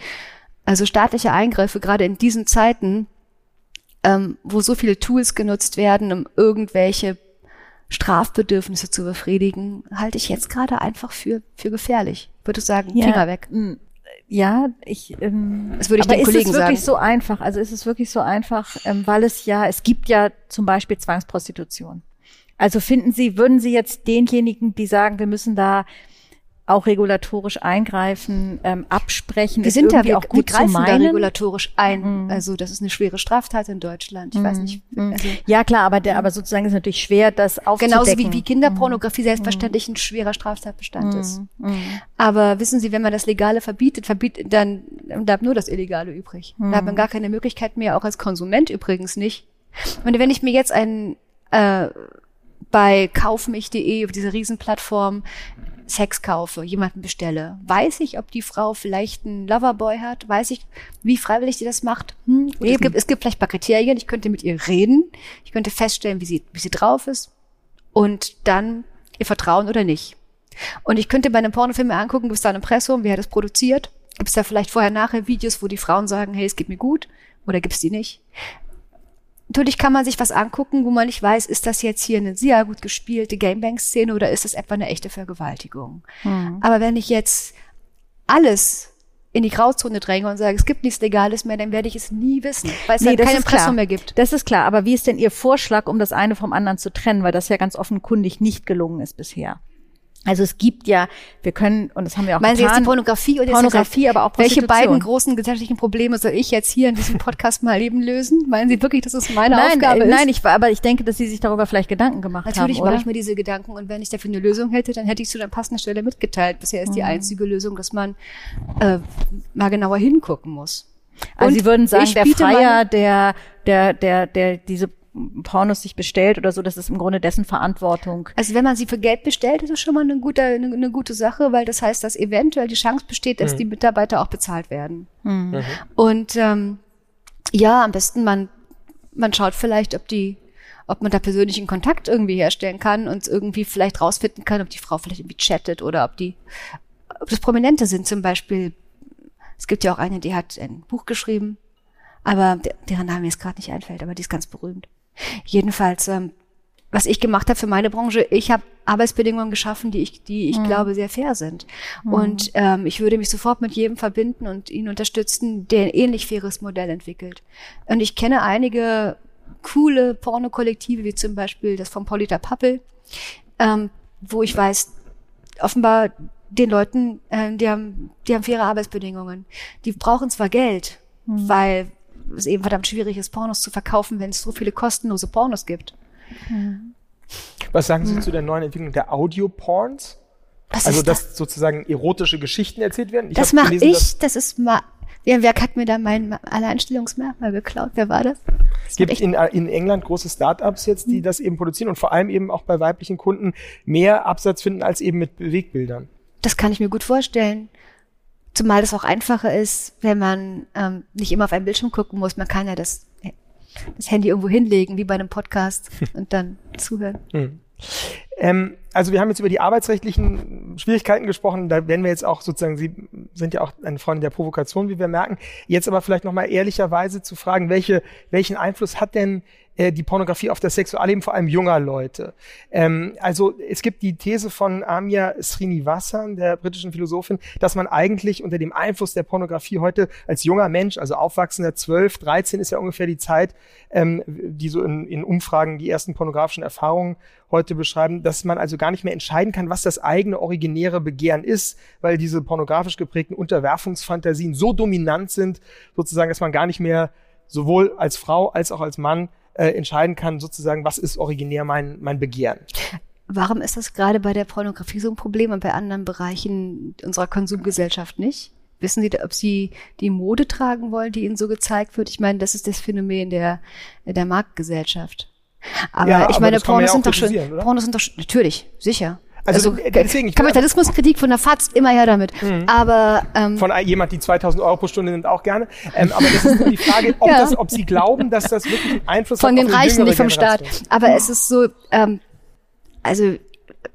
Also staatliche Eingriffe, gerade in diesen Zeiten, ähm, wo so viele Tools genutzt werden, um irgendwelche Strafbedürfnisse zu befriedigen, halte ich jetzt gerade einfach für, für gefährlich. Würde sagen, ja, Finger weg. Ja, ich. Ähm, das würde ich aber den Kollegen sagen. Ist es wirklich so einfach? Also ist es wirklich so einfach, ähm, weil es ja, es gibt ja zum Beispiel Zwangsprostitution. Also finden Sie, würden Sie jetzt denjenigen, die sagen, wir müssen da auch regulatorisch eingreifen, ähm, absprechen. Wir sind ja wir, auch gut wir greifen da regulatorisch ein. Mhm. Also das ist eine schwere Straftat in Deutschland. Ich mhm. weiß nicht. Mhm. Also, ja klar, aber der, aber sozusagen ist natürlich schwer, das aufzudecken. Genauso wie, wie Kinderpornografie mhm. selbstverständlich ein schwerer Straftatbestand mhm. ist. Mhm. Aber wissen Sie, wenn man das Legale verbietet, verbietet, dann bleibt nur das Illegale übrig. Da hat man gar keine Möglichkeit mehr, auch als Konsument übrigens nicht. Und wenn ich mir jetzt ein äh, bei kaufmich.de, auf dieser Riesenplattform, Sex kaufe, jemanden bestelle, weiß ich, ob die Frau vielleicht einen Loverboy hat, weiß ich, wie freiwillig sie das macht. Hm, es, gibt, es gibt vielleicht ein paar Kriterien, ich könnte mit ihr reden, ich könnte feststellen, wie sie, wie sie drauf ist und dann ihr Vertrauen oder nicht. Und ich könnte bei einem Pornofilm mir angucken, gibt es da ein Impressum, wer hat das produziert? Gibt es da vielleicht vorher-nachher Videos, wo die Frauen sagen, hey, es geht mir gut? Oder gibt es die nicht? Natürlich kann man sich was angucken, wo man nicht weiß, ist das jetzt hier eine sehr gut gespielte Gamebang-Szene oder ist das etwa eine echte Vergewaltigung. Mhm. Aber wenn ich jetzt alles in die Grauzone dränge und sage, es gibt nichts Legales mehr, dann werde ich es nie wissen, weil es nee, dann keine Impressum mehr gibt. Das ist klar, aber wie ist denn Ihr Vorschlag, um das eine vom anderen zu trennen, weil das ja ganz offenkundig nicht gelungen ist bisher? Also es gibt ja, wir können, und das haben wir auch Meinen getan, Sie jetzt die Pornografie oder Pornografie, aber auch Welche beiden großen gesellschaftlichen Probleme soll ich jetzt hier in diesem Podcast mal eben lösen? Meinen Sie wirklich, dass es meine nein, Aufgabe äh, ist? Nein, ich, aber ich denke, dass Sie sich darüber vielleicht Gedanken gemacht Natürlich haben, Natürlich mache ich mir diese Gedanken und wenn ich dafür eine Lösung hätte, dann hätte ich zu einer passenden Stelle mitgeteilt. Bisher ist mhm. die einzige Lösung, dass man äh, mal genauer hingucken muss. Also und Sie würden sagen, der Freier, der, der, der, der diese Pornos sich bestellt oder so, das ist im Grunde dessen Verantwortung. Also wenn man sie für Geld bestellt, ist das schon mal eine gute, eine, eine gute Sache, weil das heißt, dass eventuell die Chance besteht, dass mhm. die Mitarbeiter auch bezahlt werden. Mhm. mhm. Und ähm, ja, am besten man, man schaut vielleicht, ob die, ob man da persönlichen Kontakt irgendwie herstellen kann und irgendwie vielleicht rausfinden kann, ob die Frau vielleicht irgendwie chattet oder ob die, ob das Prominente sind zum Beispiel. Es gibt ja auch eine, die hat ein Buch geschrieben, aber deren Name jetzt gerade nicht einfällt, aber die ist ganz berühmt. Jedenfalls, ähm, was ich gemacht habe für meine Branche, ich habe Arbeitsbedingungen geschaffen, die ich, die ich mhm. glaube sehr fair sind. Mhm. Und ähm, ich würde mich sofort mit jedem verbinden und ihn unterstützen, der ein ähnlich faires Modell entwickelt. Und ich kenne einige coole Pornokollektive, wie zum Beispiel das von Polita Pappel, ähm, wo ich weiß, offenbar den Leuten, äh, die haben, die haben faire Arbeitsbedingungen. Die brauchen zwar Geld, mhm. weil es eben verdammt schwierig ist, Pornos zu verkaufen, wenn es so viele kostenlose Pornos gibt. Mhm. Was sagen Sie mhm. zu der neuen Entwicklung der Audio-Porns? also, dass das? sozusagen erotische Geschichten erzählt werden? Ich das mache ich, das ist mal, ja, wer hat mir da mein Alleinstellungsmerkmal geklaut? Wer war das? Es gibt in, in England große Startups jetzt, die mhm. das eben produzieren und vor allem eben auch bei weiblichen Kunden mehr Absatz finden als eben mit Bewegbildern. Das kann ich mir gut vorstellen Zumal es auch einfacher ist, wenn man ähm, nicht immer auf einen Bildschirm gucken muss. Man kann ja das, das Handy irgendwo hinlegen, wie bei einem Podcast, und dann zuhören. Hm. Ähm, also wir haben jetzt über die arbeitsrechtlichen Schwierigkeiten gesprochen. Da werden wir jetzt auch sozusagen, Sie sind ja auch eine Freundin der Provokation, wie wir merken. Jetzt aber vielleicht nochmal ehrlicherweise zu fragen, welche, welchen Einfluss hat denn äh, die Pornografie auf das Sexualleben vor allem junger Leute. Ähm, also es gibt die These von Amia Srinivasan, der britischen Philosophin, dass man eigentlich unter dem Einfluss der Pornografie heute als junger Mensch, also aufwachsender 12, 13 ist ja ungefähr die Zeit, ähm, die so in, in Umfragen die ersten pornografischen Erfahrungen heute beschreiben, dass man also gar nicht mehr entscheiden kann, was das eigene originäre Begehren ist, weil diese pornografisch geprägten Unterwerfungsfantasien so dominant sind, sozusagen, dass man gar nicht mehr sowohl als Frau als auch als Mann äh, entscheiden kann, sozusagen, was ist originär mein, mein Begehren. Warum ist das gerade bei der Pornografie so ein Problem und bei anderen Bereichen unserer Konsumgesellschaft nicht? Wissen Sie, ob Sie die Mode tragen wollen, die Ihnen so gezeigt wird? Ich meine, das ist das Phänomen der, der Marktgesellschaft. Aber ja, ich aber meine, Pornos sind doch schon, Pornos sind doch schon, natürlich, sicher. Also, also deswegen, Kapitalismuskritik von der FAZ, immer her damit. Mhm. Aber ähm, von jemand, die 2000 Euro pro Stunde nimmt, auch gerne. Ähm, aber das ist nur die Frage, ob, ja. das, ob Sie glauben, dass das wirklich einen Einfluss von hat den Reichen, nicht vom Staat. Aber es ist so, ähm, also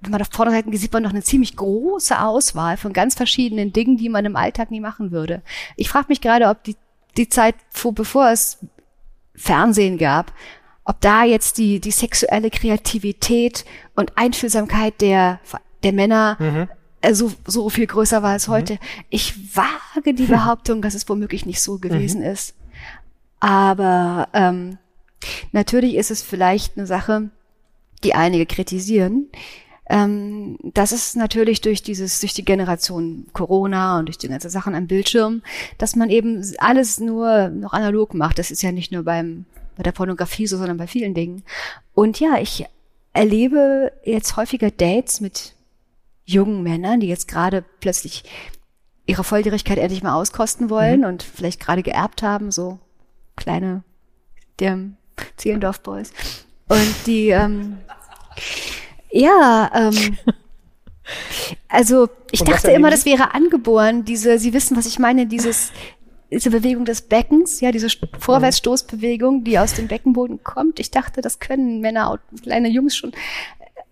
wenn man auf Vorderseiten sieht man noch eine ziemlich große Auswahl von ganz verschiedenen Dingen, die man im Alltag nie machen würde. Ich frage mich gerade, ob die, die Zeit, vor, bevor es Fernsehen gab, ob da jetzt die, die sexuelle Kreativität und Einfühlsamkeit der, der Männer mhm. äh, so, so viel größer war als mhm. heute. Ich wage die Behauptung, dass es womöglich nicht so gewesen mhm. ist. Aber ähm, natürlich ist es vielleicht eine Sache, die einige kritisieren. Ähm, das ist natürlich durch dieses, durch die Generation Corona und durch die ganzen Sachen am Bildschirm, dass man eben alles nur noch analog macht. Das ist ja nicht nur beim bei der Pornografie so, sondern bei vielen Dingen. Und ja, ich erlebe jetzt häufiger Dates mit jungen Männern, die jetzt gerade plötzlich ihre Volljährigkeit endlich mal auskosten wollen mhm. und vielleicht gerade geerbt haben, so kleine der Zehlendorf Boys. Und die, ähm, ja, ähm, also ich dachte immer, das wäre angeboren, diese, Sie wissen, was ich meine, dieses, diese Bewegung des Beckens, ja, diese Vorwärtsstoßbewegung, die aus dem Beckenboden kommt. Ich dachte, das können Männer, kleine Jungs schon.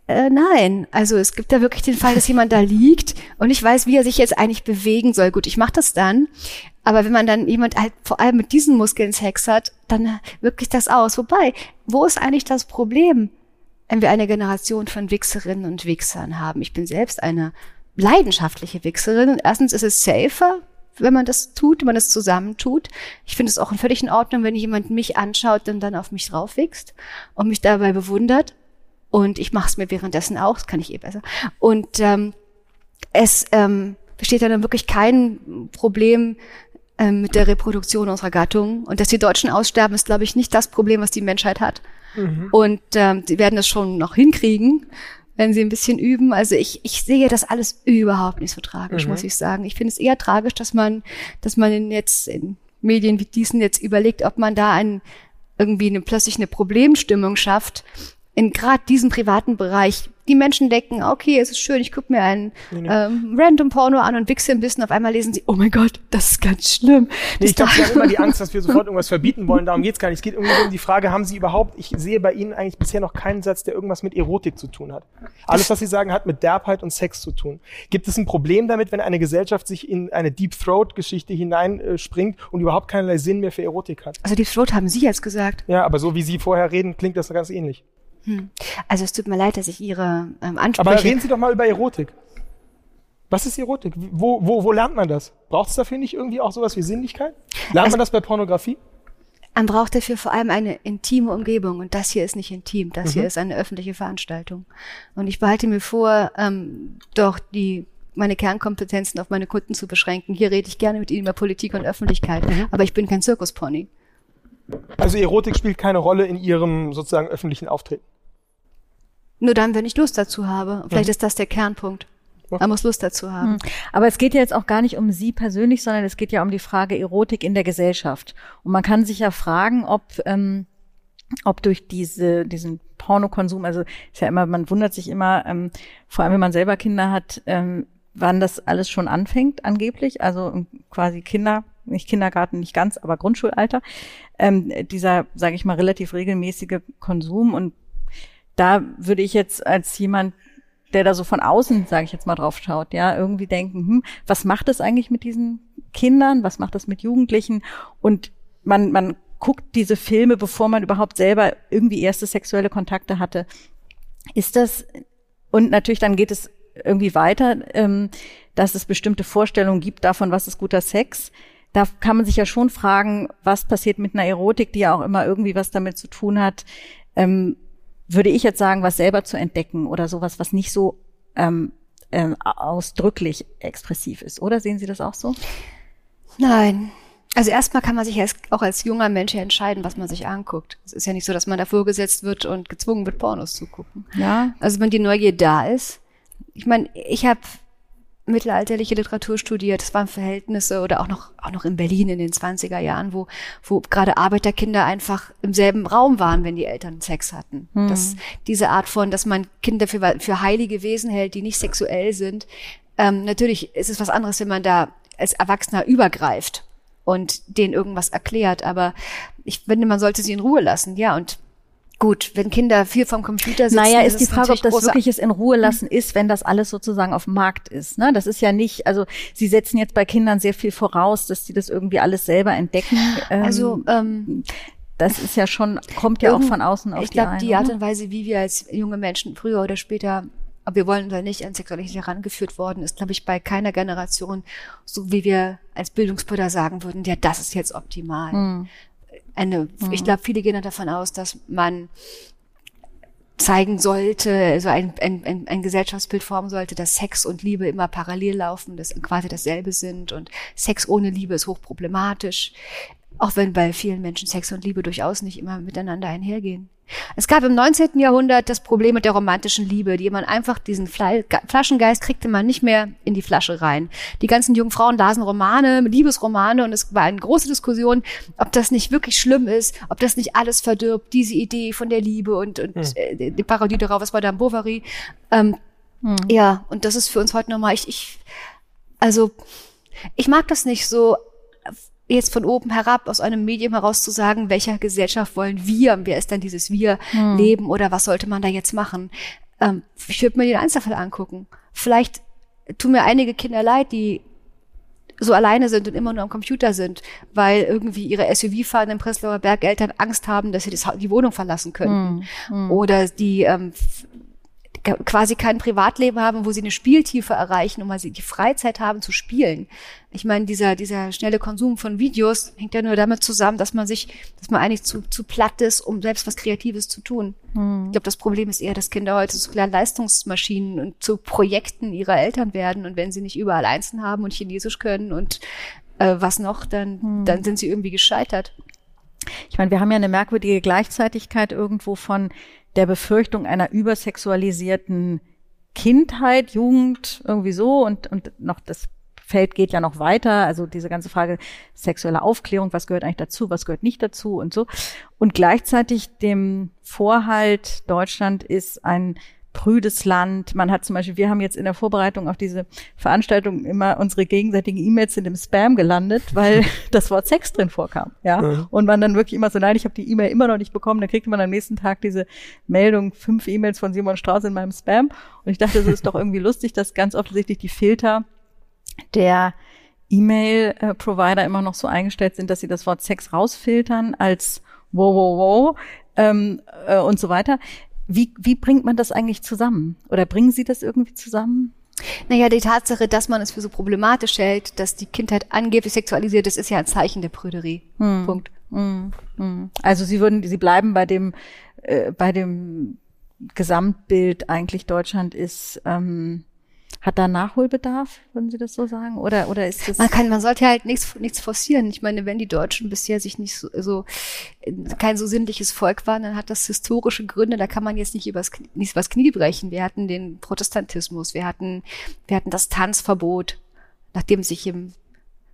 Äh, nein, also es gibt da wirklich den Fall, dass jemand da liegt und ich weiß, wie er sich jetzt eigentlich bewegen soll. Gut, ich mache das dann, aber wenn man dann jemand halt vor allem mit diesen Muskeln Sex hat, dann wirkt sich das aus. Wobei, wo ist eigentlich das Problem, wenn wir eine Generation von Wichserinnen und Wichsern haben? Ich bin selbst eine leidenschaftliche Wichserin und erstens ist es safer, wenn man das tut, wenn man das zusammen tut. Ich finde es auch völlig in Ordnung, wenn jemand mich anschaut und dann auf mich draufwächst und mich dabei bewundert. Und ich mache es mir währenddessen auch, das kann ich eh besser. Und ähm, es ähm, besteht dann wirklich kein Problem ähm, mit der Reproduktion unserer Gattung. Und dass die Deutschen aussterben, ist, glaube ich, nicht das Problem, was die Menschheit hat. Mhm. Und ähm, die werden das schon noch hinkriegen wenn sie ein bisschen üben. Also ich, ich sehe das alles überhaupt nicht so tragisch, mhm. muss ich sagen. Ich finde es eher tragisch, dass man, dass man jetzt in Medien wie diesen jetzt überlegt, ob man da ein, irgendwie eine, plötzlich eine Problemstimmung schafft, in gerade diesem privaten Bereich die Menschen denken, okay, es ist schön, ich gucke mir einen nee, nee. Ähm, random Porno an und wichse ein bisschen. Auf einmal lesen sie, oh mein Gott, das ist ganz schlimm. Nee, ich glaube, sie haben immer die Angst, dass wir sofort irgendwas verbieten wollen. Darum geht's gar nicht. Es geht irgendwie um die Frage, haben Sie überhaupt, ich sehe bei Ihnen eigentlich bisher noch keinen Satz, der irgendwas mit Erotik zu tun hat. Alles, was Sie sagen, hat mit Derbheit und Sex zu tun. Gibt es ein Problem damit, wenn eine Gesellschaft sich in eine Deep Throat-Geschichte hineinspringt äh, und überhaupt keinerlei Sinn mehr für Erotik hat? Also Deep Throat haben Sie jetzt gesagt. Ja, aber so wie Sie vorher reden, klingt das ganz ähnlich. Hm. Also es tut mir leid, dass ich Ihre ähm, Ansprüche... Aber reden Sie doch mal über Erotik. Was ist Erotik? Wo, wo, wo lernt man das? Braucht es dafür nicht irgendwie auch sowas wie Sinnlichkeit? Lernt also, man das bei Pornografie? Man braucht dafür vor allem eine intime Umgebung und das hier ist nicht intim, das mhm. hier ist eine öffentliche Veranstaltung. Und ich behalte mir vor, ähm, doch die meine Kernkompetenzen auf meine Kunden zu beschränken. Hier rede ich gerne mit Ihnen über Politik und Öffentlichkeit, mhm. aber ich bin kein Zirkuspony. Also Erotik spielt keine Rolle in Ihrem sozusagen öffentlichen Auftreten? Nur dann, wenn ich Lust dazu habe. Vielleicht mhm. ist das der Kernpunkt. Man muss Lust dazu haben. Mhm. Aber es geht ja jetzt auch gar nicht um Sie persönlich, sondern es geht ja um die Frage Erotik in der Gesellschaft. Und man kann sich ja fragen, ob, ähm, ob durch diese, diesen Pornokonsum, also ist ja immer, man wundert sich immer, ähm, vor allem wenn man selber Kinder hat, ähm, wann das alles schon anfängt, angeblich, also quasi Kinder, nicht Kindergarten, nicht ganz, aber Grundschulalter, ähm, dieser, sage ich mal, relativ regelmäßige Konsum. Und da würde ich jetzt als jemand, der da so von außen, sage ich jetzt mal, drauf schaut, ja, irgendwie denken, hm, was macht das eigentlich mit diesen Kindern? Was macht das mit Jugendlichen? Und man, man guckt diese Filme, bevor man überhaupt selber irgendwie erste sexuelle Kontakte hatte. Ist das, und natürlich dann geht es irgendwie weiter, ähm, dass es bestimmte Vorstellungen gibt davon, was ist guter Sex. Da kann man sich ja schon fragen, was passiert mit einer Erotik, die ja auch immer irgendwie was damit zu tun hat, ähm, würde ich jetzt sagen, was selber zu entdecken oder sowas, was nicht so ähm, ähm, ausdrücklich expressiv ist. Oder sehen Sie das auch so? Nein. Also erstmal kann man sich als, auch als junger Mensch entscheiden, was man sich anguckt. Es ist ja nicht so, dass man da vorgesetzt wird und gezwungen wird, Pornos zu gucken. Ja. Also wenn die Neugier da ist. Ich meine, ich habe mittelalterliche Literatur studiert. Das waren Verhältnisse oder auch noch, auch noch in Berlin in den 20er Jahren, wo, wo gerade Arbeiterkinder einfach im selben Raum waren, wenn die Eltern Sex hatten. Hm. Das, diese Art von, dass man Kinder für, für heilige Wesen hält, die nicht sexuell sind. Ähm, natürlich ist es was anderes, wenn man da als Erwachsener übergreift und denen irgendwas erklärt. Aber ich finde, man sollte sie in Ruhe lassen. Ja, und Gut, wenn Kinder viel vom Computer sitzen. Naja, ist die Frage, ob das wirkliches in Ruhe lassen ist, wenn das alles sozusagen auf dem Markt ist. Ne? Das ist ja nicht, also Sie setzen jetzt bei Kindern sehr viel voraus, dass sie das irgendwie alles selber entdecken. Also ähm, das ist ja schon, kommt ja auch von außen auf ich glaub, die Ich glaube, die Art und Weise, wie wir als junge Menschen früher oder später ob wir wollen oder nicht, an Sexualität herangeführt worden ist, glaube ich, bei keiner Generation, so wie wir als Bildungsbrüder sagen würden, ja, das ist jetzt optimal. Mhm eine, mhm. ich glaube, viele gehen davon aus, dass man zeigen sollte, also ein, ein, ein, ein Gesellschaftsbild formen sollte, dass Sex und Liebe immer parallel laufen, dass quasi dasselbe sind und Sex ohne Liebe ist hochproblematisch, auch wenn bei vielen Menschen Sex und Liebe durchaus nicht immer miteinander einhergehen. Es gab im 19. Jahrhundert das Problem mit der romantischen Liebe, die man einfach diesen Flaschengeist kriegte man nicht mehr in die Flasche rein. Die ganzen jungen Frauen lasen Romane, Liebesromane und es war eine große Diskussion, ob das nicht wirklich schlimm ist, ob das nicht alles verdirbt, diese Idee von der Liebe und, und hm. die Parodie darauf, was war da Bovary. Ähm, hm. Ja, und das ist für uns heute nochmal, ich, ich, also, ich mag das nicht so jetzt von oben herab aus einem Medium heraus zu sagen, welcher Gesellschaft wollen wir, wer ist denn dieses Wir hm. leben oder was sollte man da jetzt machen? Ähm, ich würde mir den Einzelfall angucken. Vielleicht tun mir einige Kinder leid, die so alleine sind und immer nur am Computer sind, weil irgendwie ihre SUV fahrenden Breslauer Bergeltern Angst haben, dass sie das, die Wohnung verlassen könnten. Hm, hm. Oder die ähm, quasi kein Privatleben haben, wo sie eine Spieltiefe erreichen und mal sie die Freizeit haben zu spielen. Ich meine, dieser, dieser schnelle Konsum von Videos hängt ja nur damit zusammen, dass man sich, dass man eigentlich zu, zu platt ist, um selbst was Kreatives zu tun. Hm. Ich glaube, das Problem ist eher, dass Kinder heute zu kleinen Leistungsmaschinen und zu Projekten ihrer Eltern werden und wenn sie nicht überall Einsen haben und Chinesisch können und äh, was noch, dann, hm. dann sind sie irgendwie gescheitert. Ich meine, wir haben ja eine merkwürdige Gleichzeitigkeit irgendwo von der Befürchtung einer übersexualisierten Kindheit, Jugend, irgendwie so und, und noch das Feld geht ja noch weiter, also diese ganze Frage sexuelle Aufklärung, was gehört eigentlich dazu, was gehört nicht dazu und so. Und gleichzeitig dem Vorhalt, Deutschland ist ein prüdes Land. Man hat zum Beispiel, wir haben jetzt in der Vorbereitung auf diese Veranstaltung immer unsere gegenseitigen E-Mails sind im Spam gelandet, weil das Wort Sex drin vorkam. Ja. Mhm. Und man dann wirklich immer so, nein, ich habe die E-Mail immer noch nicht bekommen. Dann kriegte man am nächsten Tag diese Meldung, fünf E-Mails von Simon Strauß in meinem Spam. Und ich dachte, es ist doch irgendwie lustig, dass ganz offensichtlich die Filter der E-Mail-Provider immer noch so eingestellt sind, dass sie das Wort Sex rausfiltern als wow, wow, wow ähm, äh, und so weiter. Wie, wie bringt man das eigentlich zusammen? Oder bringen Sie das irgendwie zusammen? Naja, die Tatsache, dass man es für so problematisch hält, dass die Kindheit angeblich sexualisiert ist, ist ja ein Zeichen der Prüderie. Hm. Punkt. Hm. Hm. Also Sie würden, Sie bleiben bei dem, äh, bei dem Gesamtbild eigentlich Deutschland ist ähm, hat da Nachholbedarf, würden Sie das so sagen? Oder, oder ist das? Man kann, man sollte halt nichts, nichts forcieren. Ich meine, wenn die Deutschen bisher sich nicht so, so kein so sinnliches Volk waren, dann hat das historische Gründe. Da kann man jetzt nicht übers, nicht übers Knie brechen. Wir hatten den Protestantismus, wir hatten, wir hatten das Tanzverbot, nachdem sich im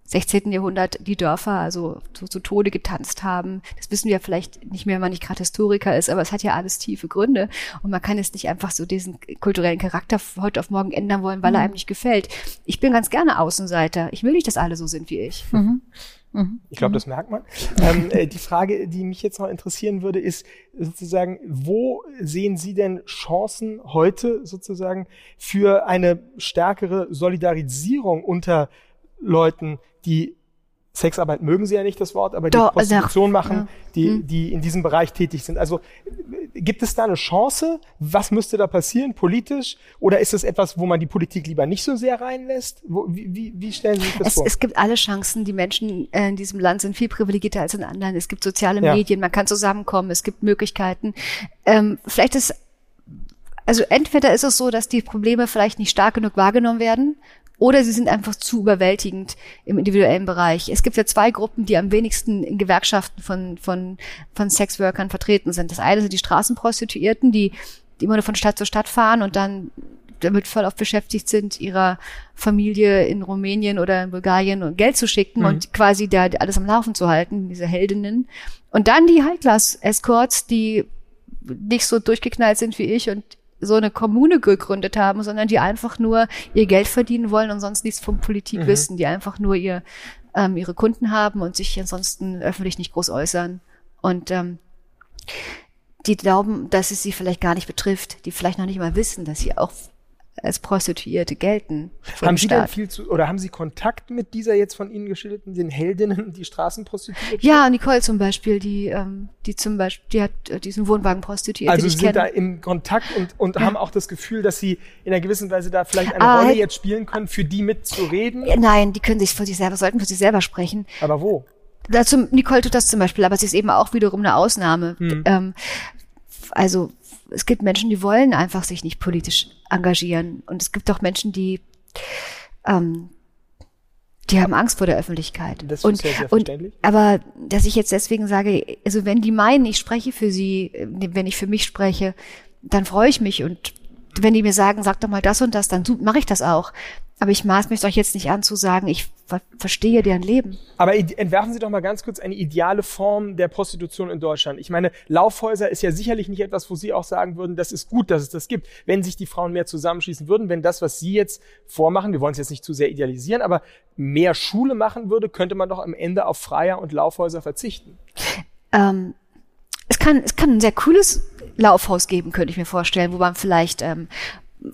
16. Jahrhundert die Dörfer also zu, zu Tode getanzt haben. Das wissen wir vielleicht nicht mehr, wenn man nicht gerade Historiker ist, aber es hat ja alles tiefe Gründe und man kann es nicht einfach so diesen kulturellen Charakter heute auf morgen ändern wollen, weil mhm. er einem nicht gefällt. Ich bin ganz gerne Außenseiter. Ich will nicht, dass alle so sind wie ich. Mhm. mhm. Ich glaube, das merkt man. ähm, äh, die Frage, die mich jetzt noch interessieren würde, ist sozusagen, wo sehen Sie denn Chancen heute sozusagen für eine stärkere Solidarisierung unter Leuten, die Sexarbeit mögen sie ja nicht das Wort, aber die Doch, Prostitution machen, ja. die, hm. die in diesem Bereich tätig sind. Also gibt es da eine Chance? Was müsste da passieren politisch? Oder ist es etwas, wo man die Politik lieber nicht so sehr reinlässt? Wo, wie, wie stellen Sie sich das es, vor? Es gibt alle Chancen. Die Menschen äh, in diesem Land sind viel privilegierter als in anderen. Es gibt soziale ja. Medien, man kann zusammenkommen, es gibt Möglichkeiten. Ähm, vielleicht ist also entweder ist es so, dass die Probleme vielleicht nicht stark genug wahrgenommen werden oder sie sind einfach zu überwältigend im individuellen Bereich. Es gibt ja zwei Gruppen, die am wenigsten in Gewerkschaften von, von, von Sexworkern vertreten sind. Das eine sind die Straßenprostituierten, die, die immer nur von Stadt zu Stadt fahren und dann damit voll auf beschäftigt sind, ihrer Familie in Rumänien oder in Bulgarien Geld zu schicken mhm. und quasi da alles am Laufen zu halten, diese Heldinnen. Und dann die High-Class-Escorts, die nicht so durchgeknallt sind wie ich und so eine Kommune gegründet haben, sondern die einfach nur ihr Geld verdienen wollen und sonst nichts von Politik mhm. wissen, die einfach nur ihr ähm, ihre Kunden haben und sich ansonsten öffentlich nicht groß äußern. Und ähm, die glauben, dass es sie vielleicht gar nicht betrifft, die vielleicht noch nicht mal wissen, dass sie auch als Prostituierte gelten. Haben Sie denn viel zu, oder haben Sie Kontakt mit dieser jetzt von Ihnen geschilderten, den Heldinnen, die Straßenprostituierten? Ja, Nicole zum Beispiel, die, ähm, die zum Beispiel, die hat äh, diesen Wohnwagen prostituiert. Also Sie sind kenne. da im Kontakt und, und ja. haben auch das Gefühl, dass Sie in einer gewissen Weise da vielleicht eine ah, Rolle jetzt spielen können, für die mitzureden? Nein, die können sich für sich selber, sollten für sich selber sprechen. Aber wo? Dazu, Nicole tut das zum Beispiel, aber sie ist eben auch wiederum eine Ausnahme. Hm. Ähm, also es gibt Menschen, die wollen einfach sich nicht politisch engagieren. Und es gibt auch Menschen, die, ähm, die haben Angst vor der Öffentlichkeit. Das ist und, sehr, sehr und, aber dass ich jetzt deswegen sage, also wenn die meinen, ich spreche für sie, wenn ich für mich spreche, dann freue ich mich und wenn die mir sagen, sag doch mal das und das, dann mache ich das auch. Aber ich maß mich doch jetzt nicht an zu sagen, ich ver verstehe deren Leben. Aber entwerfen Sie doch mal ganz kurz eine ideale Form der Prostitution in Deutschland. Ich meine, Laufhäuser ist ja sicherlich nicht etwas, wo Sie auch sagen würden, das ist gut, dass es das gibt. Wenn sich die Frauen mehr zusammenschließen würden, wenn das, was Sie jetzt vormachen, wir wollen es jetzt nicht zu sehr idealisieren, aber mehr Schule machen würde, könnte man doch am Ende auf Freier und Laufhäuser verzichten. Ähm, es kann, es kann ein sehr cooles Laufhaus geben, könnte ich mir vorstellen, wo man vielleicht ähm,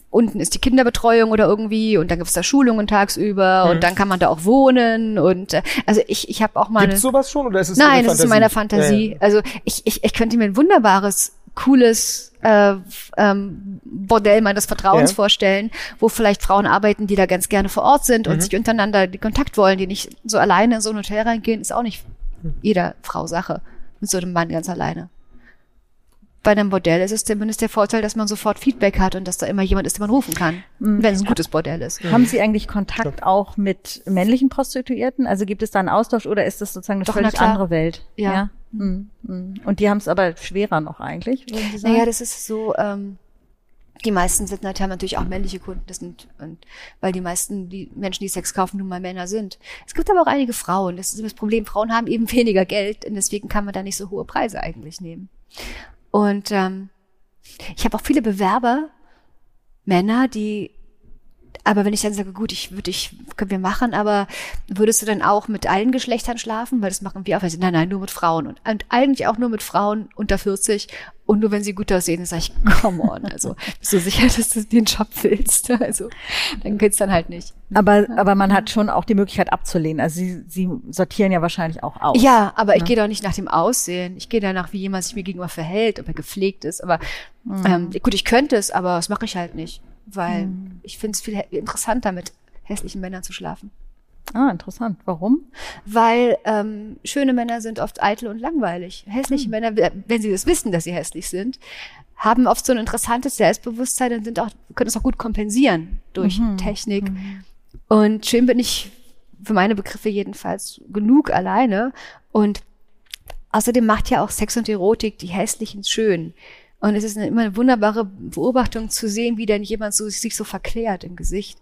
unten ist die Kinderbetreuung oder irgendwie und dann gibt es da Schulungen tagsüber mhm. und dann kann man da auch wohnen und äh, also ich ich habe auch mal Gibt's sowas schon oder ist es Nein, das ist in meiner Fantasie. Ja, ja. Also ich, ich ich könnte mir ein wunderbares cooles äh, ähm, Bordell meines Vertrauens ja. vorstellen, wo vielleicht Frauen arbeiten, die da ganz gerne vor Ort sind und mhm. sich untereinander die Kontakt wollen, die nicht so alleine in so ein Hotel reingehen, ist auch nicht mhm. jeder Frau Sache mit so einem Mann ganz alleine bei einem Bordell ist es zumindest der Vorteil, dass man sofort Feedback hat und dass da immer jemand ist, den man rufen kann, mhm. wenn es ein gutes Bordell ist. Haben Sie eigentlich Kontakt auch mit männlichen Prostituierten? Also gibt es da einen Austausch oder ist das sozusagen eine Doch, völlig andere Welt? Ja. ja? Mhm. Mhm. Und die haben es aber schwerer noch eigentlich, würden Sie sagen? Naja, das ist so, ähm, die meisten sind haben natürlich auch männliche Kunden, das sind, und, weil die meisten, die Menschen, die Sex kaufen, nun mal Männer sind. Es gibt aber auch einige Frauen. Das ist das Problem. Frauen haben eben weniger Geld und deswegen kann man da nicht so hohe Preise eigentlich nehmen. Und ähm, ich habe auch viele Bewerber, Männer, die aber wenn ich dann sage, gut, ich würde ich, können wir machen, aber würdest du dann auch mit allen Geschlechtern schlafen? Weil das machen wir auch. Also, nein, nein, nur mit Frauen. Und, und eigentlich auch nur mit Frauen unter 40 und nur wenn sie gut aussehen, dann sage ich, come on, also bist du sicher, dass du den Job willst? Also dann geht's dann halt nicht. Aber, aber man hat schon auch die Möglichkeit abzulehnen. Also sie, sie sortieren ja wahrscheinlich auch aus. Ja, aber ne? ich gehe doch nicht nach dem Aussehen. Ich gehe danach, wie jemand sich mir gegenüber verhält, ob er gepflegt ist. Aber mhm. ähm, gut, ich könnte es, aber das mache ich halt nicht. Weil mhm. ich finde es viel interessanter, mit hässlichen Männern zu schlafen. Ah, interessant. Warum? Weil ähm, schöne Männer sind oft eitel und langweilig. Hässliche mhm. Männer, wenn sie das wissen, dass sie hässlich sind, haben oft so ein interessantes Selbstbewusstsein und sind auch, können es auch gut kompensieren durch mhm. Technik. Mhm. Und schön bin ich für meine Begriffe jedenfalls genug alleine. Und außerdem macht ja auch Sex und Erotik die Hässlichen schön. Und es ist eine, immer eine wunderbare Beobachtung zu sehen, wie denn jemand so, sich so verklärt im Gesicht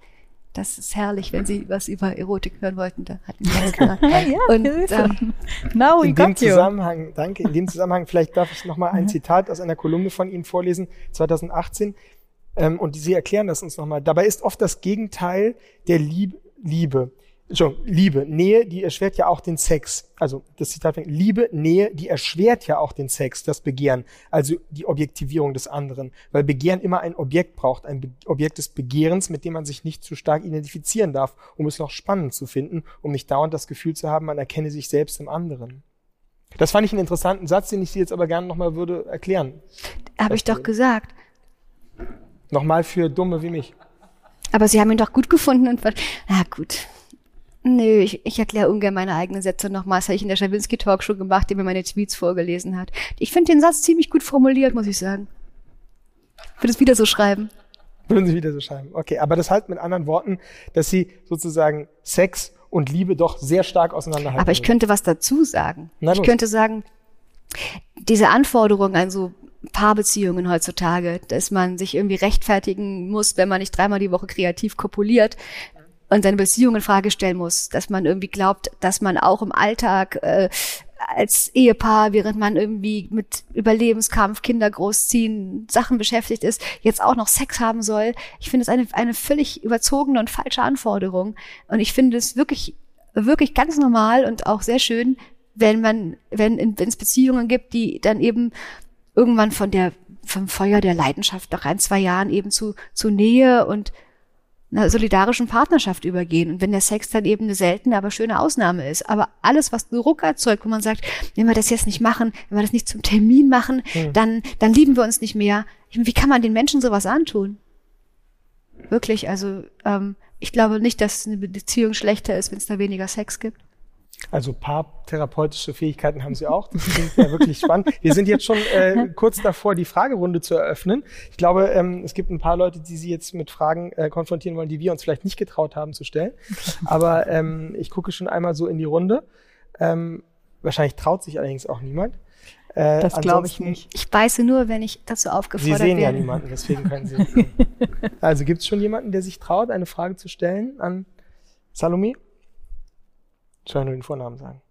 das ist herrlich, wenn Sie was über Erotik hören wollten. Da hatten wir das gemacht. ja, und, ähm, Now we in dem Zusammenhang, danke, in dem Zusammenhang, vielleicht darf ich nochmal ein. Zitat aus einer Kolumne von Ihnen vorlesen, 2018. Ähm, und Sie erklären das uns nochmal. Dabei ist oft das Gegenteil der Lieb Liebe. Entschuldigung, Liebe, Nähe, die erschwert ja auch den Sex. Also das Zitat fängt, Liebe, Nähe, die erschwert ja auch den Sex, das Begehren, also die Objektivierung des anderen. Weil Begehren immer ein Objekt braucht, ein Be Objekt des Begehrens, mit dem man sich nicht zu stark identifizieren darf, um es noch spannend zu finden, um nicht dauernd das Gefühl zu haben, man erkenne sich selbst im anderen. Das fand ich einen interessanten Satz, den ich Sie jetzt aber gerne nochmal würde erklären. Habe ich doch gesagt. Nochmal für Dumme wie mich. Aber Sie haben ihn doch gut gefunden und na gut. Nö, ich, ich erkläre ungern meine eigenen Sätze nochmal. Das habe ich in der Schawinski Talkshow gemacht, die mir meine Tweets vorgelesen hat. Ich finde den Satz ziemlich gut formuliert, muss ich sagen. Würde es wieder so schreiben. Würden Sie wieder so schreiben. Okay, aber das halt mit anderen Worten, dass Sie sozusagen Sex und Liebe doch sehr stark auseinanderhalten. Aber ich könnte was dazu sagen. Na, ich könnte sagen, diese Anforderungen an so Paarbeziehungen heutzutage, dass man sich irgendwie rechtfertigen muss, wenn man nicht dreimal die Woche kreativ kopuliert, und seine Beziehung in Frage stellen muss, dass man irgendwie glaubt, dass man auch im Alltag äh, als Ehepaar, während man irgendwie mit Überlebenskampf, Kinder großziehen, Sachen beschäftigt ist, jetzt auch noch Sex haben soll. Ich finde es eine, eine völlig überzogene und falsche Anforderung. Und ich finde es wirklich, wirklich ganz normal und auch sehr schön, wenn man, wenn, es Beziehungen gibt, die dann eben irgendwann von der, vom Feuer der Leidenschaft nach ein, zwei Jahren eben zu, zu Nähe und einer solidarischen Partnerschaft übergehen. Und wenn der Sex dann eben eine seltene, aber schöne Ausnahme ist. Aber alles, was Druck erzeugt, wo man sagt, wenn wir das jetzt nicht machen, wenn wir das nicht zum Termin machen, mhm. dann, dann lieben wir uns nicht mehr. Wie kann man den Menschen sowas antun? Wirklich, also ähm, ich glaube nicht, dass eine Beziehung schlechter ist, wenn es da weniger Sex gibt. Also paartherapeutische Fähigkeiten haben Sie auch. Das klingt ja wirklich spannend. Wir sind jetzt schon äh, kurz davor, die Fragerunde zu eröffnen. Ich glaube, ähm, es gibt ein paar Leute, die Sie jetzt mit Fragen äh, konfrontieren wollen, die wir uns vielleicht nicht getraut haben zu stellen. Aber ähm, ich gucke schon einmal so in die Runde. Ähm, wahrscheinlich traut sich allerdings auch niemand. Äh, das glaube ich nicht. Ich beiße nur, wenn ich dazu aufgefordert werde. Sie sehen ja niemanden, deswegen können Sie. also gibt es schon jemanden, der sich traut, eine Frage zu stellen an Salome? Ich soll nur den Vornamen sagen.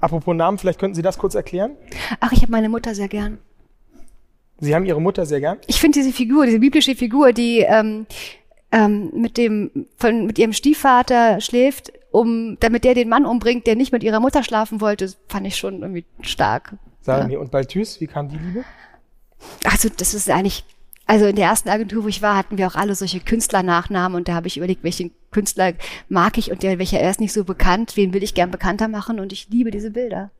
Apropos Namen, vielleicht könnten Sie das kurz erklären? Ach, ich habe meine Mutter sehr gern. Sie haben Ihre Mutter sehr gern? Ich finde diese Figur, diese biblische Figur, die ähm, ähm, mit dem von mit ihrem Stiefvater schläft, um damit der den Mann umbringt, der nicht mit ihrer Mutter schlafen wollte, fand ich schon irgendwie stark. Sagen ja. und Balthus, wie kam die Liebe? Also das ist eigentlich also in der ersten Agentur, wo ich war, hatten wir auch alle solche Künstlernachnamen und da habe ich überlegt, welchen Künstler mag ich und der, welcher er ist nicht so bekannt, wen will ich gern bekannter machen und ich liebe diese Bilder.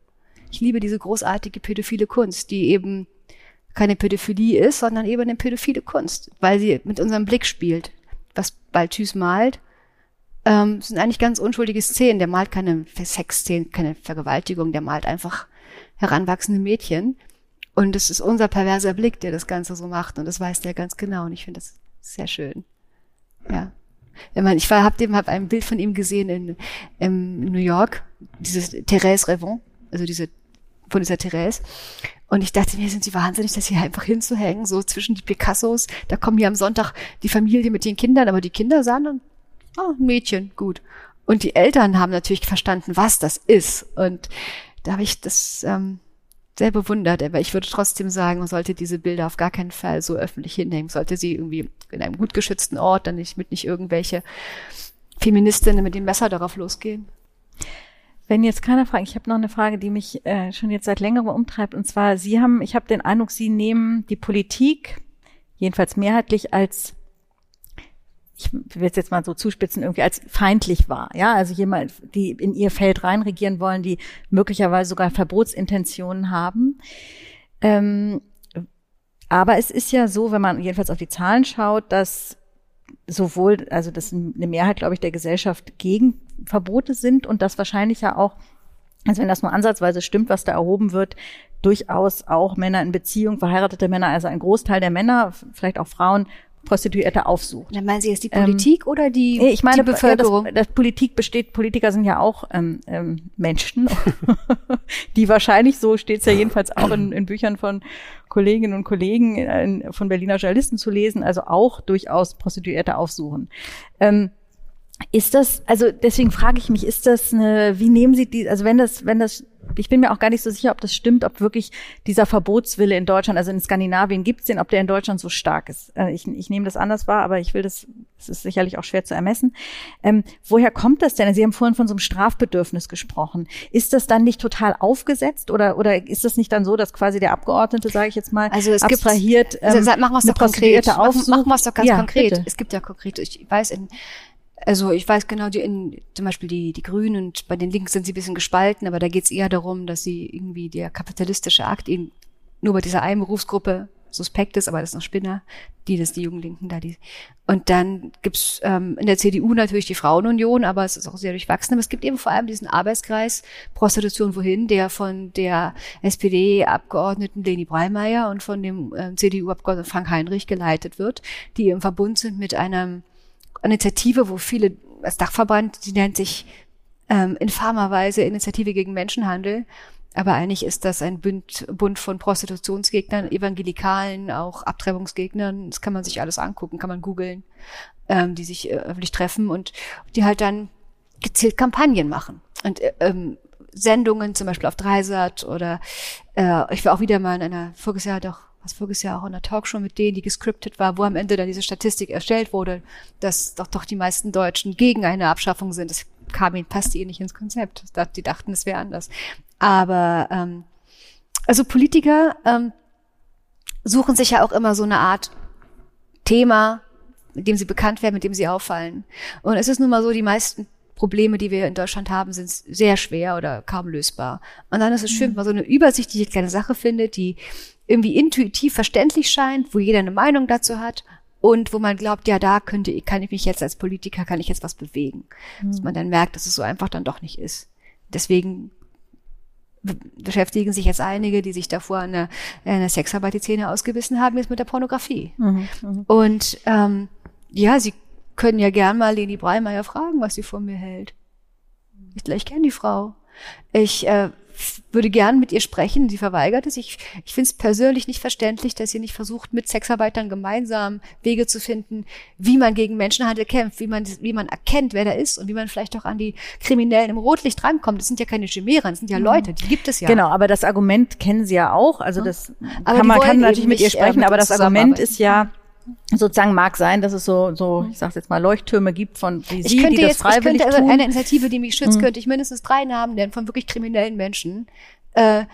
Ich liebe diese großartige pädophile Kunst, die eben keine Pädophilie ist, sondern eben eine pädophile Kunst, weil sie mit unserem Blick spielt. Was Balthus malt, ähm, sind eigentlich ganz unschuldige Szenen. Der malt keine Sexszenen, keine Vergewaltigung, der malt einfach heranwachsende Mädchen. Und es ist unser perverser Blick, der das Ganze so macht. Und das weiß der ganz genau. Und ich finde das sehr schön. Ja. Ich, meine, ich habe dem hab ein Bild von ihm gesehen in, in New York, dieses Thérèse Revon, also diese von dieser Therese. Und ich dachte mir, sind sie wahnsinnig, das hier einfach hinzuhängen, so zwischen die Picassos. Da kommen hier am Sonntag die Familie mit den Kindern, aber die Kinder sahen dann, oh, Mädchen, gut. Und die Eltern haben natürlich verstanden, was das ist. Und da habe ich das, ähm, sehr bewundert, aber ich würde trotzdem sagen, man sollte diese Bilder auf gar keinen Fall so öffentlich hinnehmen. Sollte sie irgendwie in einem gut geschützten Ort, dann nicht mit nicht irgendwelche Feministinnen mit dem Messer darauf losgehen. Wenn jetzt keiner fragt, ich habe noch eine Frage, die mich äh, schon jetzt seit längerem umtreibt, und zwar Sie haben, ich habe den Eindruck, Sie nehmen die Politik jedenfalls mehrheitlich als ich will es jetzt mal so zuspitzen, irgendwie als feindlich war. Ja, also jemand, die in ihr Feld reinregieren wollen, die möglicherweise sogar Verbotsintentionen haben. Ähm, aber es ist ja so, wenn man jedenfalls auf die Zahlen schaut, dass sowohl, also dass eine Mehrheit, glaube ich, der Gesellschaft gegen Verbote sind und das wahrscheinlich ja auch, also wenn das nur ansatzweise stimmt, was da erhoben wird, durchaus auch Männer in Beziehung, verheiratete Männer, also ein Großteil der Männer, vielleicht auch Frauen, Prostituierte aufsucht. Dann meinen Sie jetzt die Politik ähm, oder die, ich meine, die Bevölkerung? Das, das Politik besteht, Politiker sind ja auch ähm, ähm, Menschen, die wahrscheinlich, so steht es ja jedenfalls auch in, in Büchern von Kolleginnen und Kollegen, äh, von Berliner Journalisten zu lesen, also auch durchaus Prostituierte aufsuchen. Ähm, ist das, also deswegen frage ich mich, ist das eine, wie nehmen Sie die, also wenn das, wenn das, ich bin mir auch gar nicht so sicher, ob das stimmt, ob wirklich dieser Verbotswille in Deutschland, also in Skandinavien gibt es den, ob der in Deutschland so stark ist. Äh, ich, ich nehme das anders wahr, aber ich will das, es ist sicherlich auch schwer zu ermessen. Ähm, woher kommt das denn? Sie haben vorhin von so einem Strafbedürfnis gesprochen. Ist das dann nicht total aufgesetzt oder, oder ist das nicht dann so, dass quasi der Abgeordnete, sage ich jetzt mal, also es abstrahiert, gibt, also, ähm, machen wir es doch konkret. Machen wir es doch ganz ja, konkret. Bitte. Es gibt ja konkret, ich weiß, in also ich weiß genau, die in, zum Beispiel die, die Grünen und bei den Linken sind sie ein bisschen gespalten, aber da geht es eher darum, dass sie irgendwie der kapitalistische Akt eben nur bei dieser einen Berufsgruppe suspekt ist, aber das ist noch Spinner, die das die Jugendlinken da die. Und dann gibt's ähm, in der CDU natürlich die Frauenunion, aber es ist auch sehr durchwachsen. Aber es gibt eben vor allem diesen Arbeitskreis Prostitution wohin, der von der SPD-Abgeordneten Leni Breimeyer und von dem äh, CDU-Abgeordneten Frank Heinrich geleitet wird, die im Verbund sind mit einem Initiative, wo viele, als Dachverband, die nennt sich ähm, infamerweise Initiative gegen Menschenhandel. Aber eigentlich ist das ein Bund, Bund von Prostitutionsgegnern, Evangelikalen, auch Abtreibungsgegnern. Das kann man sich alles angucken, kann man googeln, ähm, die sich äh, öffentlich treffen und die halt dann gezielt Kampagnen machen. Und äh, ähm, Sendungen, zum Beispiel auf Dreisat oder äh, ich war auch wieder mal in einer, voriges Jahr doch was voriges Jahr auch in der Talkshow mit denen, die gescriptet war, wo am Ende dann diese Statistik erstellt wurde, dass doch doch die meisten Deutschen gegen eine Abschaffung sind. Das kam ihnen, passte ihnen nicht ins Konzept. Die dachten, es wäre anders. Aber ähm, also Politiker ähm, suchen sich ja auch immer so eine Art Thema, mit dem sie bekannt werden, mit dem sie auffallen. Und es ist nun mal so, die meisten Probleme, die wir in Deutschland haben, sind sehr schwer oder kaum lösbar. Und dann ist es schön, wenn man so eine übersichtliche kleine Sache findet, die irgendwie intuitiv verständlich scheint, wo jeder eine Meinung dazu hat und wo man glaubt, ja, da könnte, kann ich mich jetzt als Politiker, kann ich jetzt was bewegen. Mhm. Dass man dann merkt, dass es so einfach dann doch nicht ist. Deswegen beschäftigen sich jetzt einige, die sich davor an der Sexarbeit die Zähne ausgebissen haben, jetzt mit der Pornografie. Mhm, mh. Und ähm, ja, sie können ja gern mal Leni Breimeyer fragen, was sie von mir hält. Ich, ich kenne die Frau. Ich äh, würde gern mit ihr sprechen. Sie verweigert es. Ich, ich finde es persönlich nicht verständlich, dass sie nicht versucht, mit Sexarbeitern gemeinsam Wege zu finden, wie man gegen Menschenhandel kämpft, wie man, wie man erkennt, wer da ist und wie man vielleicht auch an die Kriminellen im Rotlicht rankommt. Das sind ja keine Chimären, das sind ja mhm. Leute, die gibt es ja. Genau, aber das Argument kennen sie ja auch. Also das aber kann man kann natürlich mit ihr sprechen, äh, aber das Argument ist ja, sozusagen mag sein, dass es so, so ich sage jetzt mal, Leuchttürme gibt von wie ich Sie, könnte die das jetzt, freiwillig ich könnte also eine Initiative, die mich schützt, mhm. könnte ich mindestens drei Namen nennen von wirklich kriminellen Menschen, äh,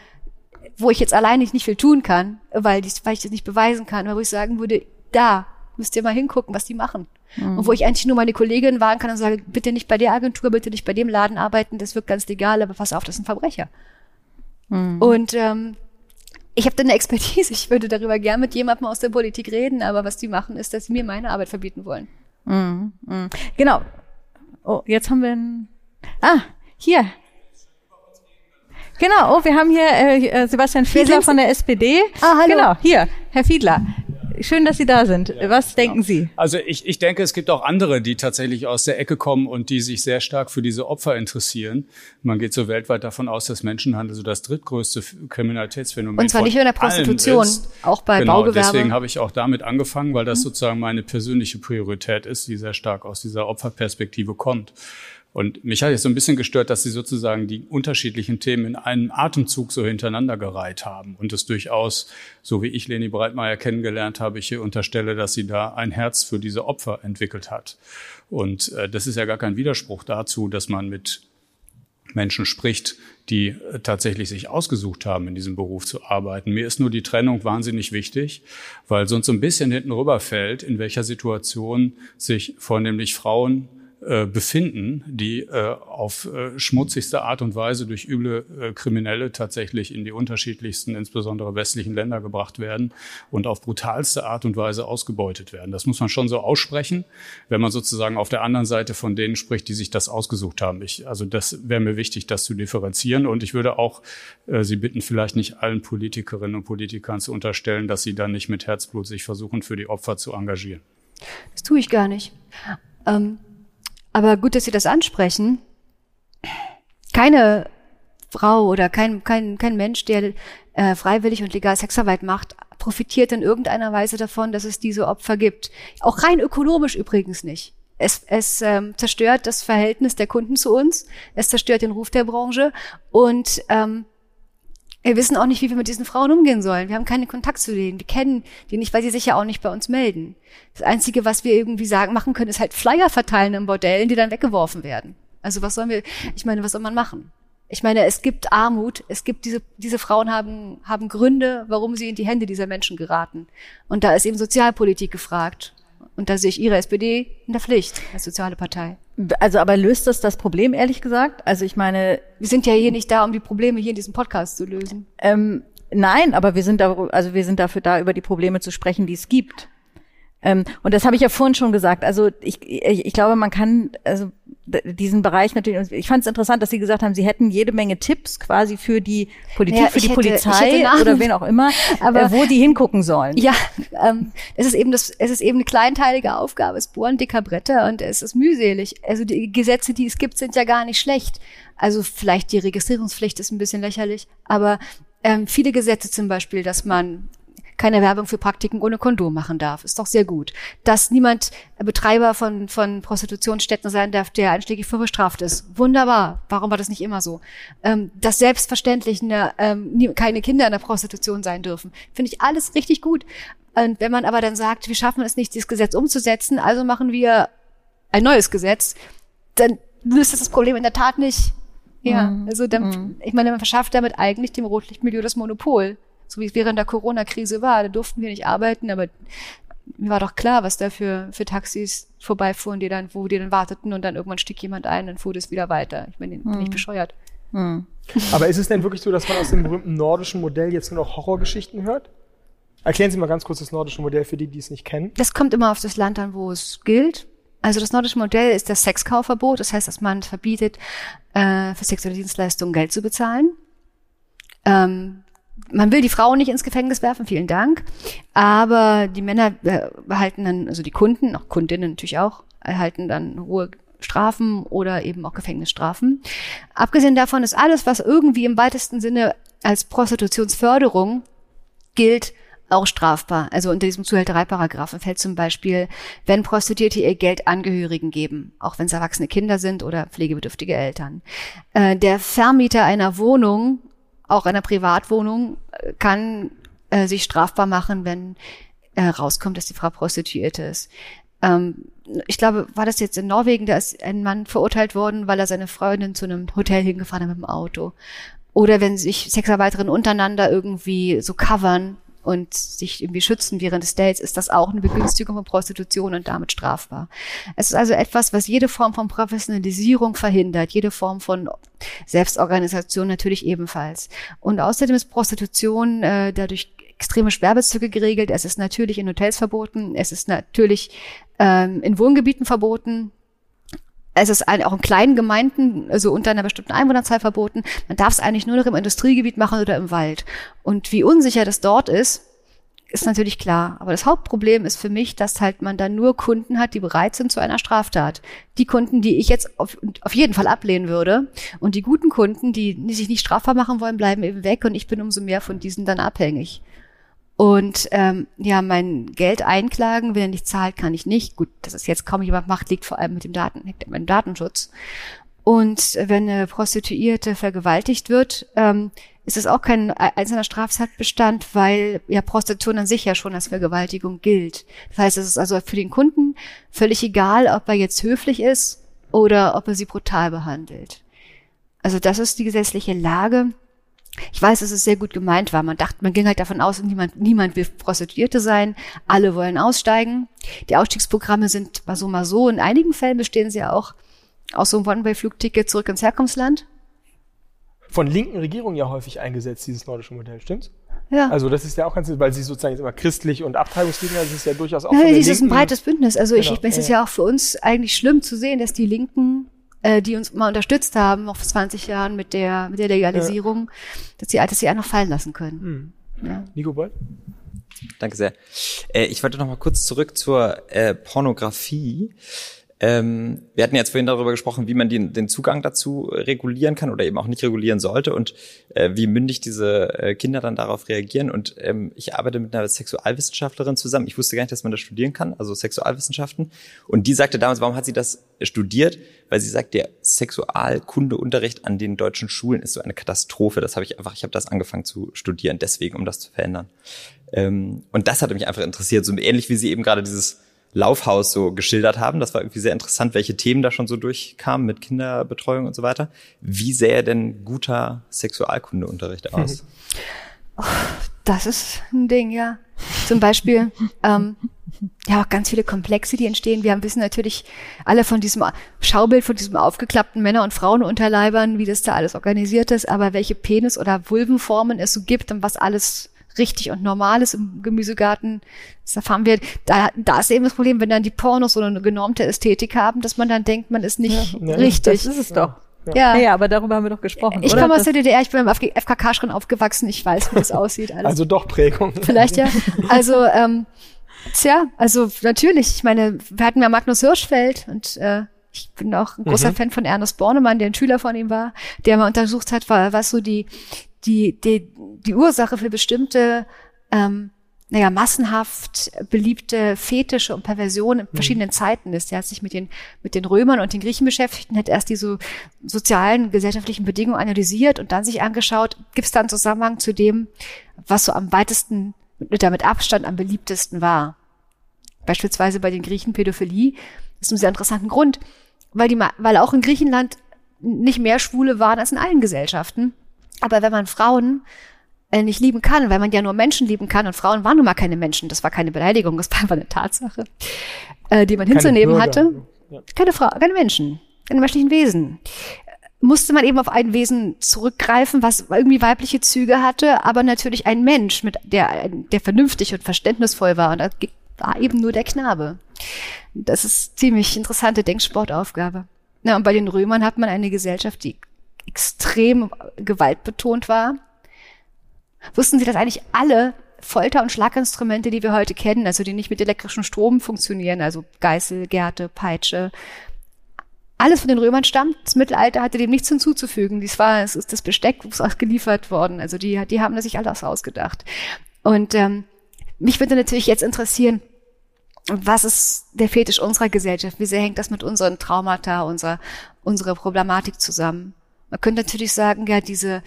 wo ich jetzt alleine nicht viel tun kann, weil, ich, weil ich das nicht beweisen kann, aber wo ich sagen würde, da müsst ihr mal hingucken, was die machen. Mhm. Und wo ich eigentlich nur meine Kollegin warnen kann und sage, bitte nicht bei der Agentur, bitte nicht bei dem Laden arbeiten, das wirkt ganz legal, aber pass auf, das ist ein Verbrecher. Mhm. Und ähm, ich habe da eine Expertise, ich würde darüber gern mit jemandem aus der Politik reden, aber was die machen, ist, dass sie mir meine Arbeit verbieten wollen. Mhm, mh. Genau. Oh, jetzt haben wir ein. Ah, hier. Genau, oh, wir haben hier äh, äh Sebastian Fiedler von der SPD. Ah, hallo. Genau, hier, Herr Fiedler. Schön, dass Sie da sind. Ja, Was denken ja. Sie? Also ich, ich denke, es gibt auch andere, die tatsächlich aus der Ecke kommen und die sich sehr stark für diese Opfer interessieren. Man geht so weltweit davon aus, dass Menschenhandel so das drittgrößte Kriminalitätsphänomen ist. Und zwar nicht nur in der Prostitution, auch bei genau, Baugewerbe. Deswegen habe ich auch damit angefangen, weil das mhm. sozusagen meine persönliche Priorität ist, die sehr stark aus dieser Opferperspektive kommt. Und mich hat jetzt so ein bisschen gestört, dass sie sozusagen die unterschiedlichen Themen in einem Atemzug so hintereinander gereiht haben. Und es durchaus, so wie ich Leni Breitmeier kennengelernt habe, ich hier unterstelle, dass sie da ein Herz für diese Opfer entwickelt hat. Und äh, das ist ja gar kein Widerspruch dazu, dass man mit Menschen spricht, die äh, tatsächlich sich ausgesucht haben, in diesem Beruf zu arbeiten. Mir ist nur die Trennung wahnsinnig wichtig, weil sonst so ein bisschen hinten rüberfällt, in welcher Situation sich vornehmlich Frauen äh, befinden, die äh, auf äh, schmutzigste Art und Weise durch üble äh, Kriminelle tatsächlich in die unterschiedlichsten, insbesondere westlichen Länder gebracht werden und auf brutalste Art und Weise ausgebeutet werden. Das muss man schon so aussprechen, wenn man sozusagen auf der anderen Seite von denen spricht, die sich das ausgesucht haben. Ich, also das wäre mir wichtig, das zu differenzieren. Und ich würde auch äh, Sie bitten, vielleicht nicht allen Politikerinnen und Politikern zu unterstellen, dass sie dann nicht mit Herzblut sich versuchen, für die Opfer zu engagieren. Das tue ich gar nicht. Ähm, aber gut, dass Sie das ansprechen. Keine Frau oder kein, kein, kein Mensch, der äh, freiwillig und legal Sexarbeit macht, profitiert in irgendeiner Weise davon, dass es diese Opfer gibt. Auch rein ökonomisch übrigens nicht. Es, es ähm, zerstört das Verhältnis der Kunden zu uns, es zerstört den Ruf der Branche und ähm, wir wissen auch nicht, wie wir mit diesen Frauen umgehen sollen. Wir haben keinen Kontakt zu denen. Wir kennen die nicht, weil sie sich ja auch nicht bei uns melden. Das Einzige, was wir irgendwie sagen, machen können, ist halt Flyer verteilen in Bordellen, die dann weggeworfen werden. Also was sollen wir, ich meine, was soll man machen? Ich meine, es gibt Armut, es gibt diese, diese Frauen haben, haben Gründe, warum sie in die Hände dieser Menschen geraten. Und da ist eben Sozialpolitik gefragt. Und da sehe ich Ihre SPD in der Pflicht als soziale Partei. Also, aber löst das das Problem, ehrlich gesagt? Also, ich meine. Wir sind ja hier nicht da, um die Probleme hier in diesem Podcast zu lösen. Ähm, nein, aber wir sind da, also wir sind dafür da, über die Probleme zu sprechen, die es gibt. Ähm, und das habe ich ja vorhin schon gesagt. Also ich, ich, ich glaube, man kann also diesen Bereich natürlich. Ich fand es interessant, dass Sie gesagt haben, Sie hätten jede Menge Tipps quasi für die Politik, ja, für die hätte, Polizei oder wen auch immer, aber äh, wo die hingucken sollen. Ja, ähm, es ist eben das, es ist eben eine kleinteilige Aufgabe. Es bohren dicker Bretter und es ist mühselig. Also die Gesetze, die es gibt, sind ja gar nicht schlecht. Also vielleicht die Registrierungspflicht ist ein bisschen lächerlich, aber ähm, viele Gesetze zum Beispiel, dass man keine Werbung für Praktiken ohne Kondom machen darf. Ist doch sehr gut. Dass niemand Betreiber von, von Prostitutionsstätten sein darf, der einschlägig für bestraft ist. Wunderbar. Warum war das nicht immer so? Ähm, dass selbstverständlich eine, ähm, keine Kinder in der Prostitution sein dürfen. Finde ich alles richtig gut. Und wenn man aber dann sagt, wir schaffen es nicht, dieses Gesetz umzusetzen, also machen wir ein neues Gesetz, dann löst das das Problem in der Tat nicht. Ja, mhm. also dann, mhm. ich meine, man verschafft damit eigentlich dem Rotlichtmilieu das Monopol so wie es während der Corona-Krise war. Da durften wir nicht arbeiten, aber mir war doch klar, was da für, für Taxis vorbeifuhren, die dann, wo die dann warteten und dann irgendwann stieg jemand ein, dann fuhr das wieder weiter. Ich meine, bin ich hm. bescheuert. Hm. Aber ist es denn wirklich so, dass man aus dem berühmten nordischen Modell jetzt nur noch Horrorgeschichten hört? Erklären Sie mal ganz kurz das nordische Modell für die, die es nicht kennen. Das kommt immer auf das Land an, wo es gilt. Also das nordische Modell ist das Sexkaufverbot. Das heißt, dass man verbietet, äh, für sexuelle Dienstleistungen Geld zu bezahlen. Ähm, man will die Frauen nicht ins Gefängnis werfen, vielen Dank. Aber die Männer behalten dann, also die Kunden, auch Kundinnen natürlich auch, erhalten dann hohe Strafen oder eben auch Gefängnisstrafen. Abgesehen davon ist alles, was irgendwie im weitesten Sinne als Prostitutionsförderung gilt, auch strafbar. Also unter diesem Zuhältereiparagraphen fällt zum Beispiel, wenn Prostituierte ihr Geld Angehörigen geben, auch wenn es erwachsene Kinder sind oder pflegebedürftige Eltern. Äh, der Vermieter einer Wohnung auch einer Privatwohnung äh, kann äh, sich strafbar machen, wenn äh, rauskommt, dass die Frau Prostituierte ist. Ähm, ich glaube, war das jetzt in Norwegen, da ist ein Mann verurteilt worden, weil er seine Freundin zu einem Hotel hingefahren hat mit dem Auto. Oder wenn sich Sexarbeiterinnen untereinander irgendwie so covern, und sich irgendwie schützen während des Dates, ist das auch eine Begünstigung von Prostitution und damit strafbar. Es ist also etwas, was jede Form von Professionalisierung verhindert, jede Form von Selbstorganisation natürlich ebenfalls. Und außerdem ist Prostitution äh, dadurch extreme Sperrbezüge geregelt. Es ist natürlich in Hotels verboten. Es ist natürlich ähm, in Wohngebieten verboten es ist auch in kleinen Gemeinden, also unter einer bestimmten Einwohnerzahl verboten. Man darf es eigentlich nur noch im Industriegebiet machen oder im Wald. Und wie unsicher das dort ist, ist natürlich klar. Aber das Hauptproblem ist für mich, dass halt man dann nur Kunden hat, die bereit sind zu einer Straftat. Die Kunden, die ich jetzt auf, auf jeden Fall ablehnen würde. Und die guten Kunden, die sich nicht strafbar machen wollen, bleiben eben weg. Und ich bin umso mehr von diesen dann abhängig. Und ähm, ja, mein Geld einklagen, wenn er nicht zahlt, kann ich nicht. Gut, dass es jetzt kaum jemand macht, liegt vor allem mit dem Daten, mit dem Datenschutz. Und wenn eine Prostituierte vergewaltigt wird, ähm, ist es auch kein einzelner Straftatbestand, weil ja Prostitution an sich ja schon als Vergewaltigung gilt. Das heißt, es ist also für den Kunden völlig egal, ob er jetzt höflich ist oder ob er sie brutal behandelt. Also das ist die gesetzliche Lage. Ich weiß, dass es sehr gut gemeint war. Man dachte, man ging halt davon aus, niemand, niemand will Prostituierte sein. Alle wollen aussteigen. Die Ausstiegsprogramme sind mal so, mal so. In einigen Fällen bestehen sie ja auch aus so einem One-Way-Flugticket zurück ins Herkunftsland. Von linken Regierungen ja häufig eingesetzt, dieses nordische Modell, stimmt's? Ja. Also das ist ja auch ganz, weil sie sozusagen jetzt immer christlich und Abtreibungsgegner, das ist ja durchaus auch. Ja, das ist ein breites Bündnis. Also genau. ich, es ist ja auch für uns eigentlich schlimm zu sehen, dass die Linken äh, die uns mal unterstützt haben, auch vor 20 Jahren mit der, mit der Legalisierung, ja. dass sie dass sie einfach fallen lassen können. Hm. Ja. Nico Boll? Danke sehr. Äh, ich wollte noch mal kurz zurück zur äh, Pornografie. Ähm, wir hatten jetzt vorhin darüber gesprochen, wie man den, den Zugang dazu regulieren kann oder eben auch nicht regulieren sollte und äh, wie mündig diese äh, Kinder dann darauf reagieren. Und ähm, ich arbeite mit einer Sexualwissenschaftlerin zusammen. Ich wusste gar nicht, dass man das studieren kann, also Sexualwissenschaften. Und die sagte damals, warum hat sie das studiert? Weil sie sagt, der Sexualkundeunterricht an den deutschen Schulen ist so eine Katastrophe. Das habe ich einfach, ich habe das angefangen zu studieren, deswegen, um das zu verändern. Ähm, und das hat mich einfach interessiert, so ähnlich wie sie eben gerade dieses Laufhaus so geschildert haben. Das war irgendwie sehr interessant, welche Themen da schon so durchkamen mit Kinderbetreuung und so weiter. Wie sähe denn guter Sexualkundeunterricht aus? Oh, das ist ein Ding, ja. Zum Beispiel, ähm, ja, auch ganz viele Komplexe, die entstehen. Wir haben wissen natürlich alle von diesem Schaubild, von diesem aufgeklappten Männer- und Frauenunterleibern, wie das da alles organisiert ist, aber welche Penis- oder Vulvenformen es so gibt und was alles richtig und normales im Gemüsegarten. Das erfahren wir. Da, da ist eben das Problem, wenn dann die Pornos so eine genormte Ästhetik haben, dass man dann denkt, man ist nicht ja, richtig. Das ist es doch. Ja. ja, aber darüber haben wir doch gesprochen. Ich komme aus der DDR, ich bin im FKK schon aufgewachsen, ich weiß, wie das aussieht. Alles. Also doch Prägung. Vielleicht ja. Also, ähm, tja, also natürlich, ich meine, wir hatten ja Magnus Hirschfeld und äh, ich bin auch ein großer mhm. Fan von Ernest Bornemann, der ein Schüler von ihm war, der mal untersucht hat, was so die, die, die, die Ursache für bestimmte, ähm, naja, massenhaft beliebte Fetische und Perversionen in mhm. verschiedenen mhm. Zeiten ist. Er hat sich mit den, mit den Römern und den Griechen beschäftigt und hat erst diese sozialen, gesellschaftlichen Bedingungen analysiert und dann sich angeschaut, gibt es da einen Zusammenhang zu dem, was so am weitesten, mit damit Abstand am beliebtesten war. Beispielsweise bei den Griechen Pädophilie. Das ist ein sehr interessanten Grund, weil die, weil auch in Griechenland nicht mehr Schwule waren als in allen Gesellschaften. Aber wenn man Frauen äh, nicht lieben kann, weil man ja nur Menschen lieben kann und Frauen waren nun mal keine Menschen, das war keine Beleidigung, das war einfach eine Tatsache, äh, die man keine hinzunehmen Bürger. hatte. Ja. Keine Frau, keine Menschen, keine menschlichen Wesen. Musste man eben auf ein Wesen zurückgreifen, was irgendwie weibliche Züge hatte, aber natürlich ein Mensch, mit der, der vernünftig und verständnisvoll war. Und da war eben nur der Knabe. Das ist ziemlich interessante Denksportaufgabe. Na, und bei den Römern hat man eine Gesellschaft, die extrem gewaltbetont war. Wussten Sie, dass eigentlich alle Folter- und Schlaginstrumente, die wir heute kennen, also die nicht mit elektrischem Strom funktionieren, also Geißel, Gerte, Peitsche, alles von den Römern stammt. Das Mittelalter hatte dem nichts hinzuzufügen. Dies war, es ist das Besteck ist ausgeliefert worden. Also die, die haben sich alles ausgedacht. Und ähm, mich würde natürlich jetzt interessieren, was ist der Fetisch unserer Gesellschaft? Wie sehr hängt das mit unseren Traumata, unserer, unserer Problematik zusammen? Man könnte natürlich sagen, ja, diese,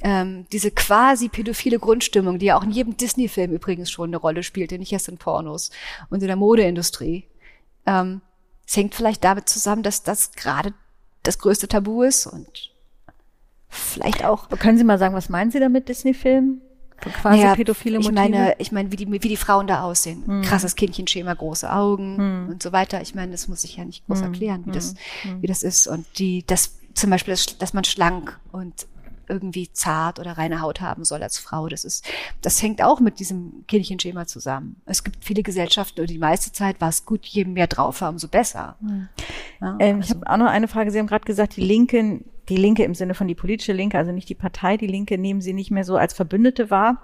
ähm, diese quasi pädophile Grundstimmung, die ja auch in jedem Disney-Film übrigens schon eine Rolle spielte, nicht erst in Pornos und in der Modeindustrie. Ähm, es hängt vielleicht damit zusammen, dass das gerade das größte Tabu ist und vielleicht auch. Können Sie mal sagen, was meinen Sie damit Disney-Film? Quasi naja, pädophile Motive? Ich meine, ich meine, wie die, wie die Frauen da aussehen. Hm. Krasses Kindchenschema, große Augen hm. und so weiter. Ich meine, das muss ich ja nicht groß hm. erklären, wie das, hm. wie das ist. Und die, das zum Beispiel, dass, man schlank und irgendwie zart oder reine Haut haben soll als Frau. Das ist, das hängt auch mit diesem Kindchenschema zusammen. Es gibt viele Gesellschaften, und die meiste Zeit war es gut, je mehr drauf haben, umso besser. Mhm. Ja, ähm, also. Ich habe auch noch eine Frage. Sie haben gerade gesagt, die Linken, die Linke im Sinne von die politische Linke, also nicht die Partei, die Linke nehmen Sie nicht mehr so als Verbündete wahr.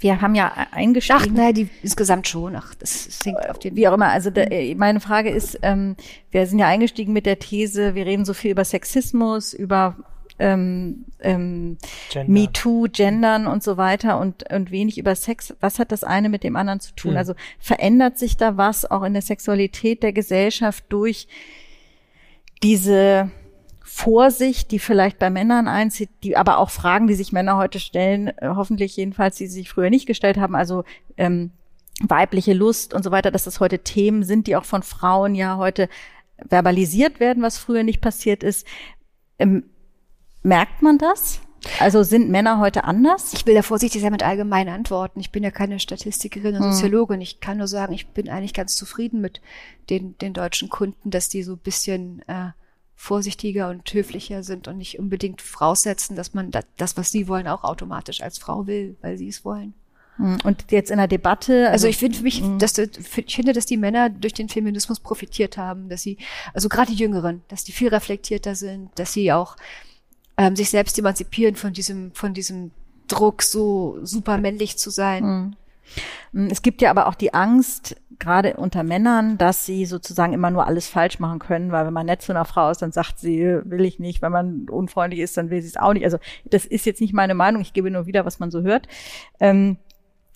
Wir haben ja eingestiegen. Ach, naja, die insgesamt schon. Ach, das, das hängt auf den. Wie auch immer. Also da, meine Frage ist, ähm, wir sind ja eingestiegen mit der These, wir reden so viel über Sexismus, über ähm, ähm, Gender. MeToo, Gendern und so weiter und, und wenig über Sex. Was hat das eine mit dem anderen zu tun? Hm. Also verändert sich da was auch in der Sexualität der Gesellschaft durch diese Vorsicht, die vielleicht bei Männern einzieht, die aber auch Fragen, die sich Männer heute stellen, äh, hoffentlich jedenfalls, die sie sich früher nicht gestellt haben, also ähm, weibliche Lust und so weiter, dass das heute Themen sind, die auch von Frauen ja heute verbalisiert werden, was früher nicht passiert ist. Ähm, merkt man das? Also sind Männer heute anders? Ich will da vorsichtig sein mit allgemeinen Antworten. Ich bin ja keine Statistikerin und hm. Soziologin. Ich kann nur sagen, ich bin eigentlich ganz zufrieden mit den, den deutschen Kunden, dass die so ein bisschen äh, vorsichtiger und höflicher sind und nicht unbedingt voraussetzen, dass man das, was sie wollen, auch automatisch als Frau will, weil sie es wollen. Hm, und jetzt in der Debatte. Also, also ich finde für mich, hm. dass ich finde, dass die Männer durch den Feminismus profitiert haben, dass sie, also gerade die Jüngeren, dass die viel reflektierter sind, dass sie auch ähm, sich selbst emanzipieren von diesem, von diesem Druck, so super männlich zu sein. Hm, es gibt ja aber auch die Angst, gerade unter Männern, dass sie sozusagen immer nur alles falsch machen können, weil wenn man nett zu einer Frau ist, dann sagt sie, will ich nicht. Wenn man unfreundlich ist, dann will sie es auch nicht. Also das ist jetzt nicht meine Meinung. Ich gebe nur wieder, was man so hört. Ähm,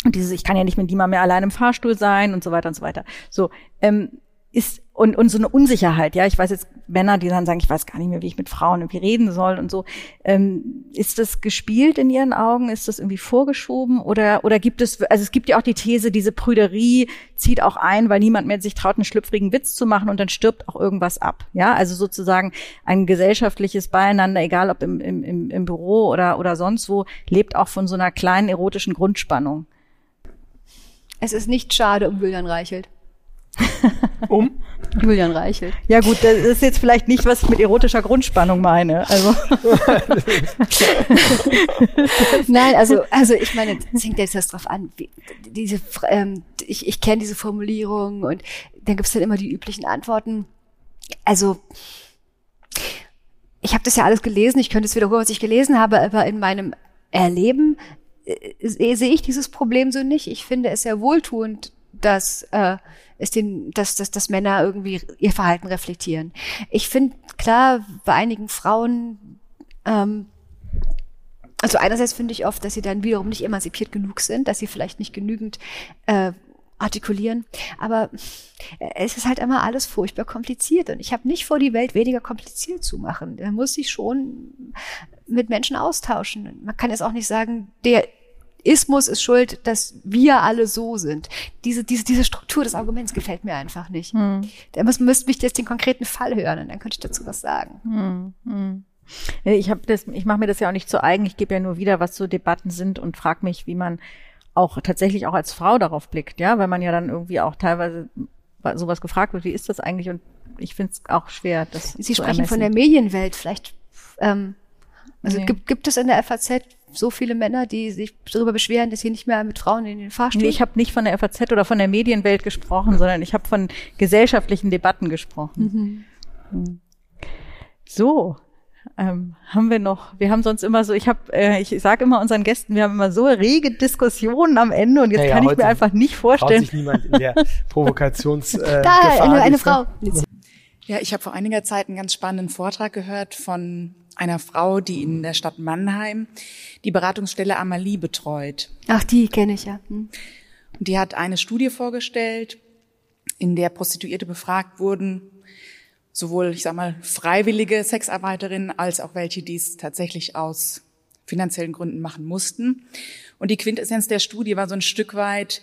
und dieses, ich kann ja nicht mit niemandem mehr allein im Fahrstuhl sein und so weiter und so weiter. So, ähm, ist und, und so eine Unsicherheit, ja, ich weiß jetzt Männer, die dann sagen, ich weiß gar nicht mehr, wie ich mit Frauen irgendwie reden soll und so. Ähm, ist das gespielt in ihren Augen? Ist das irgendwie vorgeschoben? Oder, oder gibt es, also es gibt ja auch die These, diese Prüderie zieht auch ein, weil niemand mehr sich traut, einen schlüpfrigen Witz zu machen und dann stirbt auch irgendwas ab. Ja, also sozusagen ein gesellschaftliches Beieinander, egal ob im, im, im Büro oder, oder sonst wo, lebt auch von so einer kleinen erotischen Grundspannung. Es ist nicht schade um Julian Reichelt. um? Julian Reichelt. Ja gut, das ist jetzt vielleicht nicht, was ich mit erotischer Grundspannung meine. Also. Nein, also, also ich meine, es hängt jetzt erst drauf an. Wie, diese, ähm, ich ich kenne diese Formulierung und dann gibt's dann immer die üblichen Antworten. Also ich habe das ja alles gelesen, ich könnte es wiederholen, was ich gelesen habe, aber in meinem Erleben äh, sehe ich dieses Problem so nicht. Ich finde es sehr wohltuend, dass äh, es den, dass, dass, dass Männer irgendwie ihr Verhalten reflektieren. Ich finde klar, bei einigen Frauen, ähm, also einerseits finde ich oft, dass sie dann wiederum nicht emanzipiert genug sind, dass sie vielleicht nicht genügend äh, artikulieren. Aber es ist halt immer alles furchtbar kompliziert und ich habe nicht vor, die Welt weniger kompliziert zu machen. Da muss ich schon mit Menschen austauschen. Man kann jetzt auch nicht sagen, der Ismus ist schuld, dass wir alle so sind. Diese, diese, diese Struktur des Arguments gefällt mir einfach nicht. Hm. Da muss, müsste mich jetzt den konkreten Fall hören und dann könnte ich dazu was sagen. Hm. Hm. Ich habe das, ich mache mir das ja auch nicht zu eigen. Ich gebe ja nur wieder, was so Debatten sind und frage mich, wie man auch tatsächlich auch als Frau darauf blickt, ja, weil man ja dann irgendwie auch teilweise sowas gefragt wird, wie ist das eigentlich? Und ich finde es auch schwer, das Sie sprechen ermessen. von der Medienwelt, vielleicht ähm, also nee. gibt, gibt es in der FAZ so viele Männer, die sich darüber beschweren, dass sie nicht mehr mit Frauen in den Fahrstuhl? Nee, ich habe nicht von der FAZ oder von der Medienwelt gesprochen, sondern ich habe von gesellschaftlichen Debatten gesprochen. Mhm. Hm. So, ähm, haben wir noch, wir haben sonst immer so, ich habe, äh, ich sage immer unseren Gästen, wir haben immer so rege Diskussionen am Ende und jetzt naja, kann ich mir einfach nicht vorstellen. sich niemand in der Provokations äh, Da, Gefahr eine, eine Frau. Ja, ich habe vor einiger Zeit einen ganz spannenden Vortrag gehört von einer Frau, die in der Stadt Mannheim die Beratungsstelle Amalie betreut. Ach, die kenne ich ja. Hm. Und die hat eine Studie vorgestellt, in der Prostituierte befragt wurden, sowohl, ich sag mal, freiwillige Sexarbeiterinnen als auch welche, die es tatsächlich aus finanziellen Gründen machen mussten. Und die Quintessenz der Studie war so ein Stück weit,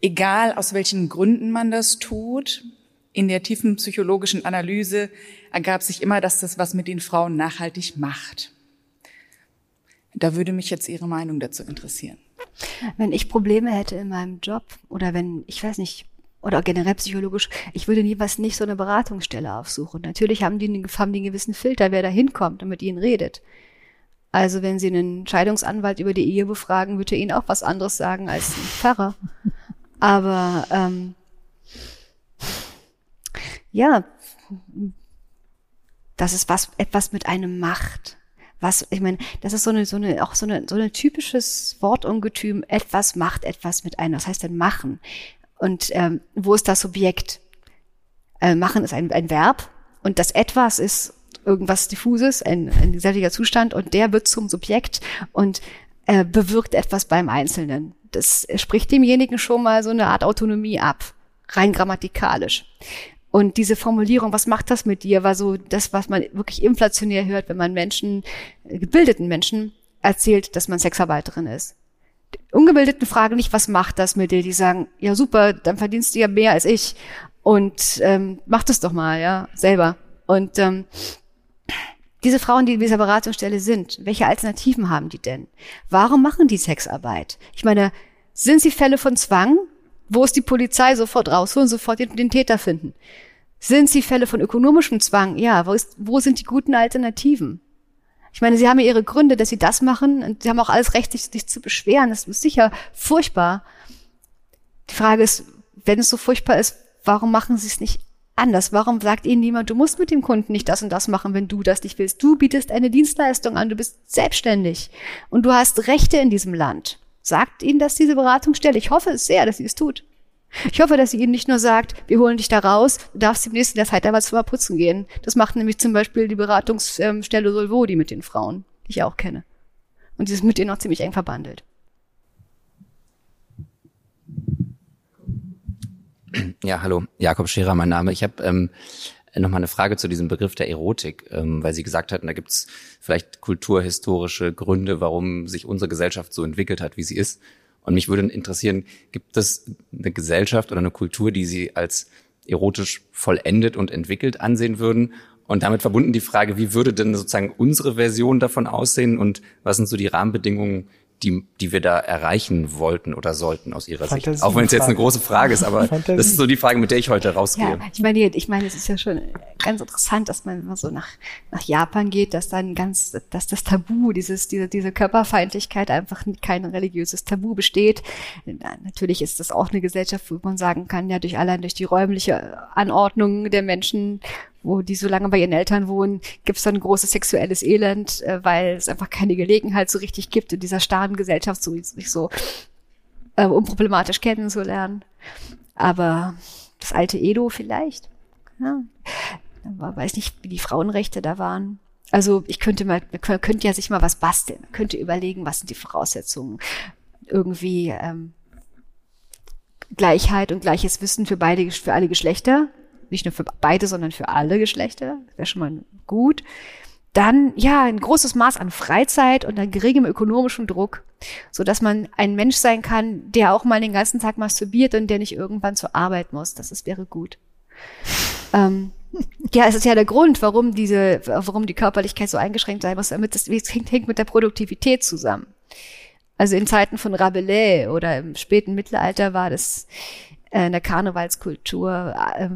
egal aus welchen Gründen man das tut, in der tiefen psychologischen Analyse ergab sich immer, dass das was mit den Frauen nachhaltig macht. Da würde mich jetzt Ihre Meinung dazu interessieren. Wenn ich Probleme hätte in meinem Job oder wenn, ich weiß nicht, oder generell psychologisch, ich würde niemals nicht so eine Beratungsstelle aufsuchen. Natürlich haben die, haben die einen gewissen Filter, wer da hinkommt und mit ihnen redet. Also wenn Sie einen Scheidungsanwalt über die Ehe befragen, würde er Ihnen auch was anderes sagen als ein Pfarrer. Aber ähm, ja, dass es was etwas mit einem macht. Was, ich meine, das ist so eine, so eine, auch so eine, so ein typisches Wortungetüm, etwas macht etwas mit einem. Was heißt denn machen? Und ähm, wo ist das Subjekt? Äh, machen ist ein, ein Verb und das etwas ist irgendwas diffuses, ein, ein geselliger Zustand und der wird zum Subjekt und äh, bewirkt etwas beim Einzelnen. Das spricht demjenigen schon mal so eine Art Autonomie ab, rein grammatikalisch. Und diese Formulierung, was macht das mit dir, war so das, was man wirklich inflationär hört, wenn man Menschen, äh, gebildeten Menschen erzählt, dass man Sexarbeiterin ist. Die Ungebildeten fragen nicht, was macht das mit dir? Die sagen, ja super, dann verdienst du ja mehr als ich und ähm, mach das doch mal, ja, selber. Und ähm, diese Frauen, die in dieser Beratungsstelle sind, welche Alternativen haben die denn? Warum machen die Sexarbeit? Ich meine, sind sie Fälle von Zwang? Wo ist die Polizei sofort raus und sofort den, den Täter finden? Sind sie Fälle von ökonomischem Zwang? Ja, wo, ist, wo sind die guten Alternativen? Ich meine, sie haben ja ihre Gründe, dass sie das machen und sie haben auch alles Recht, sich, sich zu beschweren. Das ist sicher furchtbar. Die Frage ist, wenn es so furchtbar ist, warum machen sie es nicht anders? Warum sagt ihnen niemand, du musst mit dem Kunden nicht das und das machen, wenn du das nicht willst? Du bietest eine Dienstleistung an, du bist selbstständig und du hast Rechte in diesem Land. Sagt Ihnen das diese Beratungsstelle? Ich hoffe es sehr, dass sie es tut. Ich hoffe, dass sie Ihnen nicht nur sagt, wir holen dich da raus, du darfst im nächsten der Zeit einmal zum Putzen gehen. Das macht nämlich zum Beispiel die Beratungsstelle Solvodi mit den Frauen, die ich auch kenne. Und die ist mit denen auch ziemlich eng verbandelt. Ja, hallo, Jakob Scherer, mein Name. Ich habe ähm, nochmal eine Frage zu diesem Begriff der Erotik, ähm, weil Sie gesagt hatten, da gibt es vielleicht kulturhistorische Gründe, warum sich unsere Gesellschaft so entwickelt hat, wie sie ist. Und mich würde interessieren, gibt es eine Gesellschaft oder eine Kultur, die Sie als erotisch vollendet und entwickelt ansehen würden? Und damit verbunden die Frage, wie würde denn sozusagen unsere Version davon aussehen und was sind so die Rahmenbedingungen, die, die wir da erreichen wollten oder sollten aus Ihrer Fantasie Sicht? Auch wenn es jetzt eine große Frage ist, aber Fantasie. das ist so die Frage, mit der ich heute rausgehe. Ja, ich meine, ich meine, es ist ja schon ganz interessant, dass man immer so nach, nach Japan geht, dass dann ganz, dass das Tabu, dieses, diese, diese Körperfeindlichkeit einfach kein religiöses Tabu besteht. Natürlich ist das auch eine Gesellschaft, wo man sagen kann, ja, durch allein durch die räumliche Anordnung der Menschen wo die so lange bei ihren Eltern wohnen, gibt es dann großes sexuelles Elend, äh, weil es einfach keine Gelegenheit so richtig gibt, in dieser starren Gesellschaft so, sich so äh, unproblematisch kennenzulernen. Aber das alte Edo vielleicht, ja, man weiß nicht, wie die Frauenrechte da waren. Also ich könnte mal, man könnte ja sich mal was basteln, man könnte überlegen, was sind die Voraussetzungen, irgendwie ähm, Gleichheit und gleiches Wissen für beide, für alle Geschlechter, nicht nur für beide, sondern für alle Geschlechter. Wäre schon mal gut. Dann, ja, ein großes Maß an Freizeit und an geringem ökonomischen Druck, so dass man ein Mensch sein kann, der auch mal den ganzen Tag masturbiert und der nicht irgendwann zur Arbeit muss. Das ist, wäre gut. ähm, ja, es ist ja der Grund, warum diese, warum die Körperlichkeit so eingeschränkt sein muss, damit das, es hängt, hängt mit der Produktivität zusammen. Also in Zeiten von Rabelais oder im späten Mittelalter war das äh, in der Karnevalskultur äh,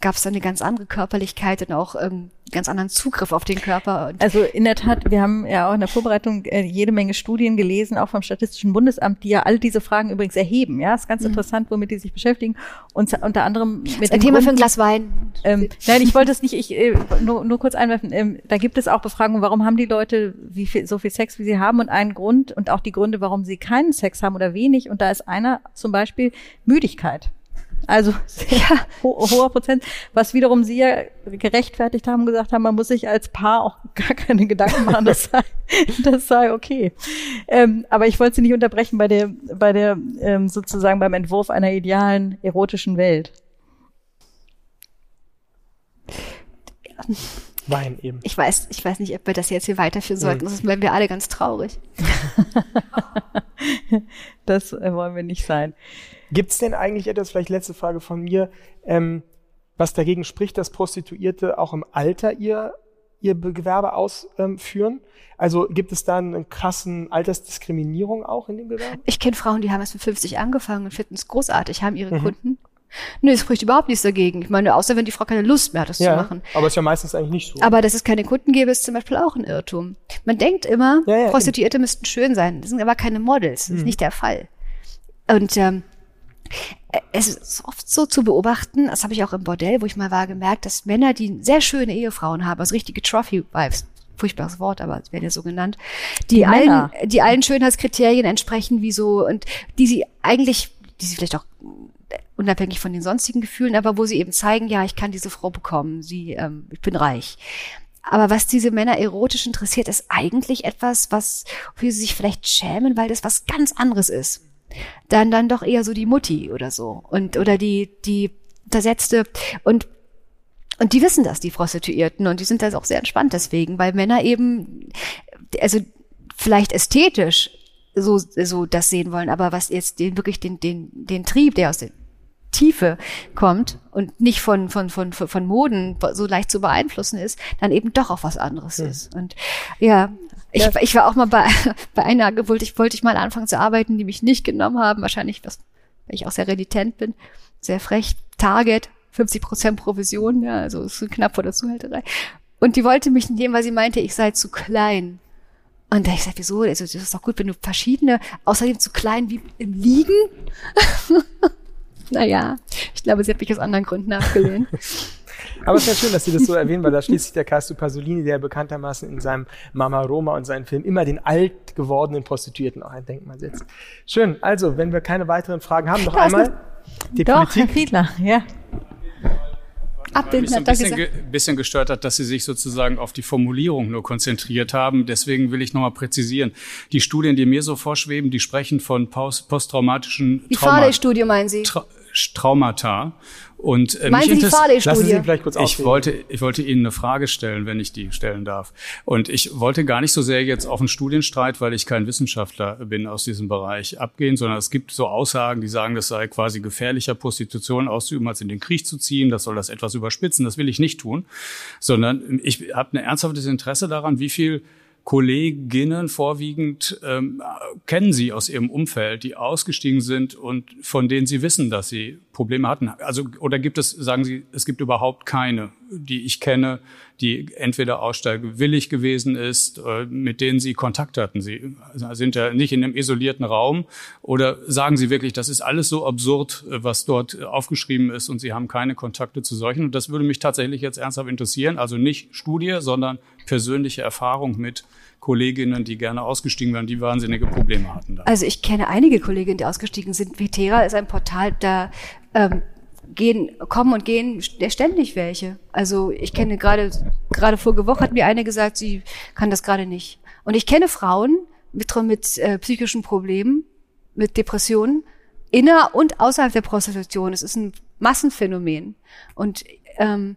gab es dann eine ganz andere Körperlichkeit und auch ähm, ganz anderen Zugriff auf den Körper. also in der Tat, wir haben ja auch in der Vorbereitung äh, jede Menge Studien gelesen, auch vom Statistischen Bundesamt, die ja all diese Fragen übrigens erheben. Ja, ist ganz mhm. interessant, womit die sich beschäftigen. Und unter anderem mit das ein Thema Grund, für ein Glas Wein. Ähm, nein, ich wollte es nicht. Ich äh, nur, nur kurz einwerfen. Ähm, da gibt es auch Befragungen, warum haben die Leute wie viel, so viel Sex, wie sie haben, und einen Grund und auch die Gründe, warum sie keinen Sex haben oder wenig. Und da ist einer zum Beispiel Müdigkeit. Also sehr ho hoher Prozent, was wiederum Sie ja gerechtfertigt haben, gesagt haben, man muss sich als Paar auch gar keine Gedanken machen, das sei, das sei okay. Ähm, aber ich wollte Sie nicht unterbrechen bei der, bei der ähm, sozusagen beim Entwurf einer idealen erotischen Welt. Wein eben. Ich weiß, ich weiß nicht, ob wir das jetzt hier weiterführen sollten, sonst bleiben wir alle ganz traurig. das äh, wollen wir nicht sein. Gibt es denn eigentlich etwas, vielleicht letzte Frage von mir, ähm, was dagegen spricht, dass Prostituierte auch im Alter ihr, ihr Gewerbe ausführen? also gibt es da eine krassen Altersdiskriminierung auch in dem Gewerbe? Ich kenne Frauen, die haben erst mit 50 angefangen und finden es großartig, haben ihre mhm. Kunden. Nee, es spricht überhaupt nichts dagegen. Ich meine, außer wenn die Frau keine Lust mehr hat, das ja, zu machen. Aber ist ja meistens eigentlich nicht so. Aber dass es keine Kunden gäbe, ist zum Beispiel auch ein Irrtum. Man denkt immer, ja, ja, Prostituierte eben. müssten schön sein. Das sind aber keine Models. Das mhm. ist nicht der Fall. Und ähm, es ist oft so zu beobachten, das habe ich auch im Bordell, wo ich mal war, gemerkt, dass Männer, die sehr schöne Ehefrauen haben, also richtige Trophy-Wives, furchtbares Wort, aber es werden ja so genannt, die, die allen, die allen Schönheitskriterien entsprechen, wie so, und die sie eigentlich, die sie vielleicht auch unabhängig von den sonstigen Gefühlen, aber wo sie eben zeigen, ja, ich kann diese Frau bekommen, sie, ähm, ich bin reich. Aber was diese Männer erotisch interessiert, ist eigentlich etwas, was, für sie sich vielleicht schämen, weil das was ganz anderes ist dann dann doch eher so die Mutti oder so und oder die die untersetzte und und die wissen das, die Prostituierten, und die sind da auch sehr entspannt deswegen, weil Männer eben, also vielleicht ästhetisch so, so das sehen wollen, aber was jetzt den, wirklich den, den, den Trieb, der aus der Tiefe kommt und nicht von, von, von, von Moden so leicht zu beeinflussen ist, dann eben doch auch was anderes hm. ist. Und ja, ich, ja. ich war auch mal bei, bei einer, wollte ich, wollte ich mal anfangen zu arbeiten, die mich nicht genommen haben. Wahrscheinlich, was, weil ich auch sehr renitent bin, sehr frech. Target, 50 Prozent Provision, ja, also ist knapp vor der Zuhälterei. Und die wollte mich nehmen, weil sie meinte, ich sei zu klein. Und da ich gesagt, wieso? Also, das ist doch gut, wenn du verschiedene, außerdem zu klein wie im Liegen. naja, ich glaube, sie hat mich aus anderen Gründen abgelehnt. Aber es ist ja schön, dass Sie das so erwähnen, weil da schließt sich der Casto Pasolini, der bekanntermaßen in seinem Mama Roma und seinen Film immer den alt gewordenen Prostituierten auch ein Denkmal setzt. Schön. Also, wenn wir keine weiteren Fragen haben, noch einmal die Doch, Politik. Herr Fiedler, ja. Mich so ein bisschen, ge bisschen gestört hat, dass Sie sich sozusagen auf die Formulierung nur konzentriert haben. Deswegen will ich nochmal präzisieren. Die Studien, die mir so vorschweben, die sprechen von posttraumatischen Die Farley-Studie meinen Sie? Tra Traumata. Und, äh, Meinen Sie die Farley-Studie? Lassen Sie vielleicht kurz ich wollte, ich wollte Ihnen eine Frage stellen, wenn ich die stellen darf. Und ich wollte gar nicht so sehr jetzt auf einen Studienstreit, weil ich kein Wissenschaftler bin aus diesem Bereich, abgehen, sondern es gibt so Aussagen, die sagen, das sei quasi gefährlicher, Prostitution auszuüben, als in den Krieg zu ziehen. Das soll das etwas überspitzen. Das will ich nicht tun, sondern ich habe ein ernsthaftes Interesse daran, wie viel Kolleginnen vorwiegend ähm, kennen Sie aus Ihrem Umfeld, die ausgestiegen sind und von denen Sie wissen, dass sie Probleme hatten? Also oder gibt es, sagen Sie, es gibt überhaupt keine, die ich kenne, die entweder aussteigewillig gewesen ist, äh, mit denen Sie Kontakt hatten? Sie sind ja nicht in einem isolierten Raum oder sagen Sie wirklich, das ist alles so absurd, was dort aufgeschrieben ist und Sie haben keine Kontakte zu solchen? Und das würde mich tatsächlich jetzt ernsthaft interessieren. Also nicht Studie, sondern persönliche Erfahrung mit Kolleginnen, die gerne ausgestiegen waren, die wahnsinnige Probleme hatten. Da. Also ich kenne einige Kolleginnen, die ausgestiegen sind. Vitera ist ein Portal, da ähm, gehen, kommen und gehen ständig welche. Also ich kenne gerade, gerade vorige Woche hat mir eine gesagt, sie kann das gerade nicht. Und ich kenne Frauen mit, mit äh, psychischen Problemen, mit Depressionen, inner und außerhalb der Prostitution. Es ist ein Massenphänomen. Und ähm,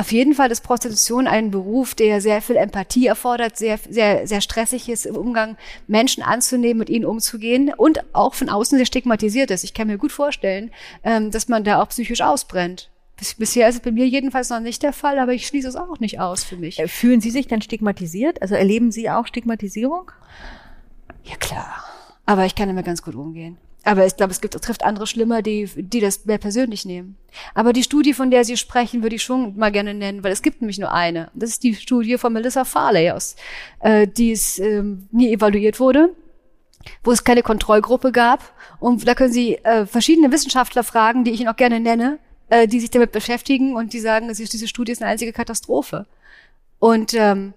auf jeden Fall ist Prostitution ein Beruf, der sehr viel Empathie erfordert, sehr, sehr, sehr stressig ist im Umgang, Menschen anzunehmen, mit ihnen umzugehen und auch von außen sehr stigmatisiert ist. Ich kann mir gut vorstellen, ähm, dass man da auch psychisch ausbrennt. bisher ist es bei mir jedenfalls noch nicht der Fall, aber ich schließe es auch nicht aus für mich. Äh, fühlen Sie sich dann stigmatisiert? Also erleben Sie auch Stigmatisierung? Ja klar. Aber ich kann damit ganz gut umgehen. Aber ich glaube, es gibt, trifft andere schlimmer, die, die das mehr persönlich nehmen. Aber die Studie, von der Sie sprechen, würde ich schon mal gerne nennen, weil es gibt nämlich nur eine. Das ist die Studie von Melissa Farley aus, äh, die es ähm, nie evaluiert wurde, wo es keine Kontrollgruppe gab. Und da können Sie äh, verschiedene Wissenschaftler fragen, die ich Ihnen auch gerne nenne, äh, die sich damit beschäftigen und die sagen, diese Studie ist eine einzige Katastrophe. Und ähm,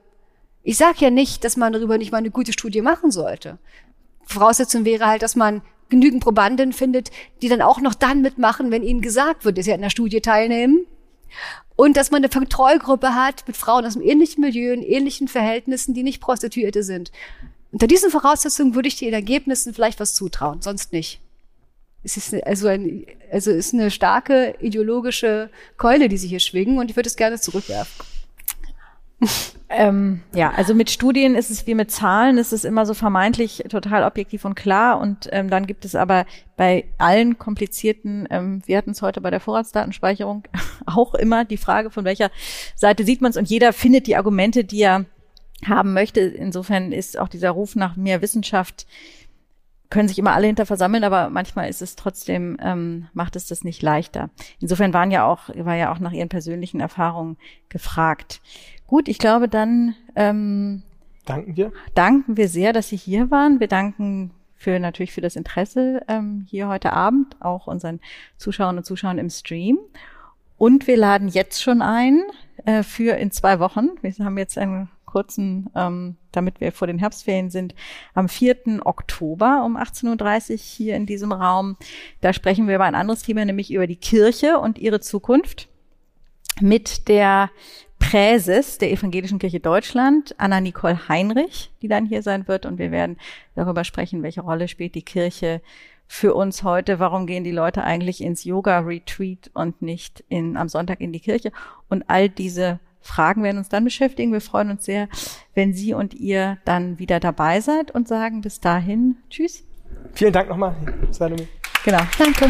ich sage ja nicht, dass man darüber nicht mal eine gute Studie machen sollte. Voraussetzung wäre halt, dass man genügend Probanden findet, die dann auch noch dann mitmachen, wenn ihnen gesagt wird, dass sie an der Studie teilnehmen. Und dass man eine Kontrollgruppe hat mit Frauen aus einem ähnlichen Milieu, in ähnlichen Verhältnissen, die nicht Prostituierte sind. Unter diesen Voraussetzungen würde ich den Ergebnissen vielleicht was zutrauen, sonst nicht. Es ist also, ein, also ist eine starke ideologische Keule, die sie hier schwingen und ich würde es gerne zurückwerfen. Ähm, ja, also mit Studien ist es wie mit Zahlen, ist es immer so vermeintlich total objektiv und klar. Und ähm, dann gibt es aber bei allen komplizierten, ähm, wir hatten es heute bei der Vorratsdatenspeicherung auch immer die Frage, von welcher Seite sieht man es und jeder findet die Argumente, die er haben möchte. Insofern ist auch dieser Ruf nach mehr Wissenschaft können sich immer alle hinter versammeln, aber manchmal ist es trotzdem, ähm, macht es das nicht leichter. Insofern waren ja auch, war ja auch nach ihren persönlichen Erfahrungen gefragt. Gut, ich glaube, dann ähm, danken wir. Danken wir sehr, dass Sie hier waren. Wir danken für natürlich für das Interesse ähm, hier heute Abend, auch unseren Zuschauern und Zuschauern im Stream. Und wir laden jetzt schon ein äh, für in zwei Wochen. Wir haben jetzt einen kurzen, ähm, damit wir vor den Herbstferien sind, am 4. Oktober um 18.30 Uhr hier in diesem Raum. Da sprechen wir über ein anderes Thema, nämlich über die Kirche und ihre Zukunft mit der Präses der Evangelischen Kirche Deutschland, Anna-Nicole Heinrich, die dann hier sein wird. Und wir werden darüber sprechen, welche Rolle spielt die Kirche für uns heute. Warum gehen die Leute eigentlich ins Yoga-Retreat und nicht in, am Sonntag in die Kirche? Und all diese Fragen werden uns dann beschäftigen. Wir freuen uns sehr, wenn Sie und ihr dann wieder dabei seid und sagen bis dahin Tschüss. Vielen Dank nochmal, Salome. Genau. Danke.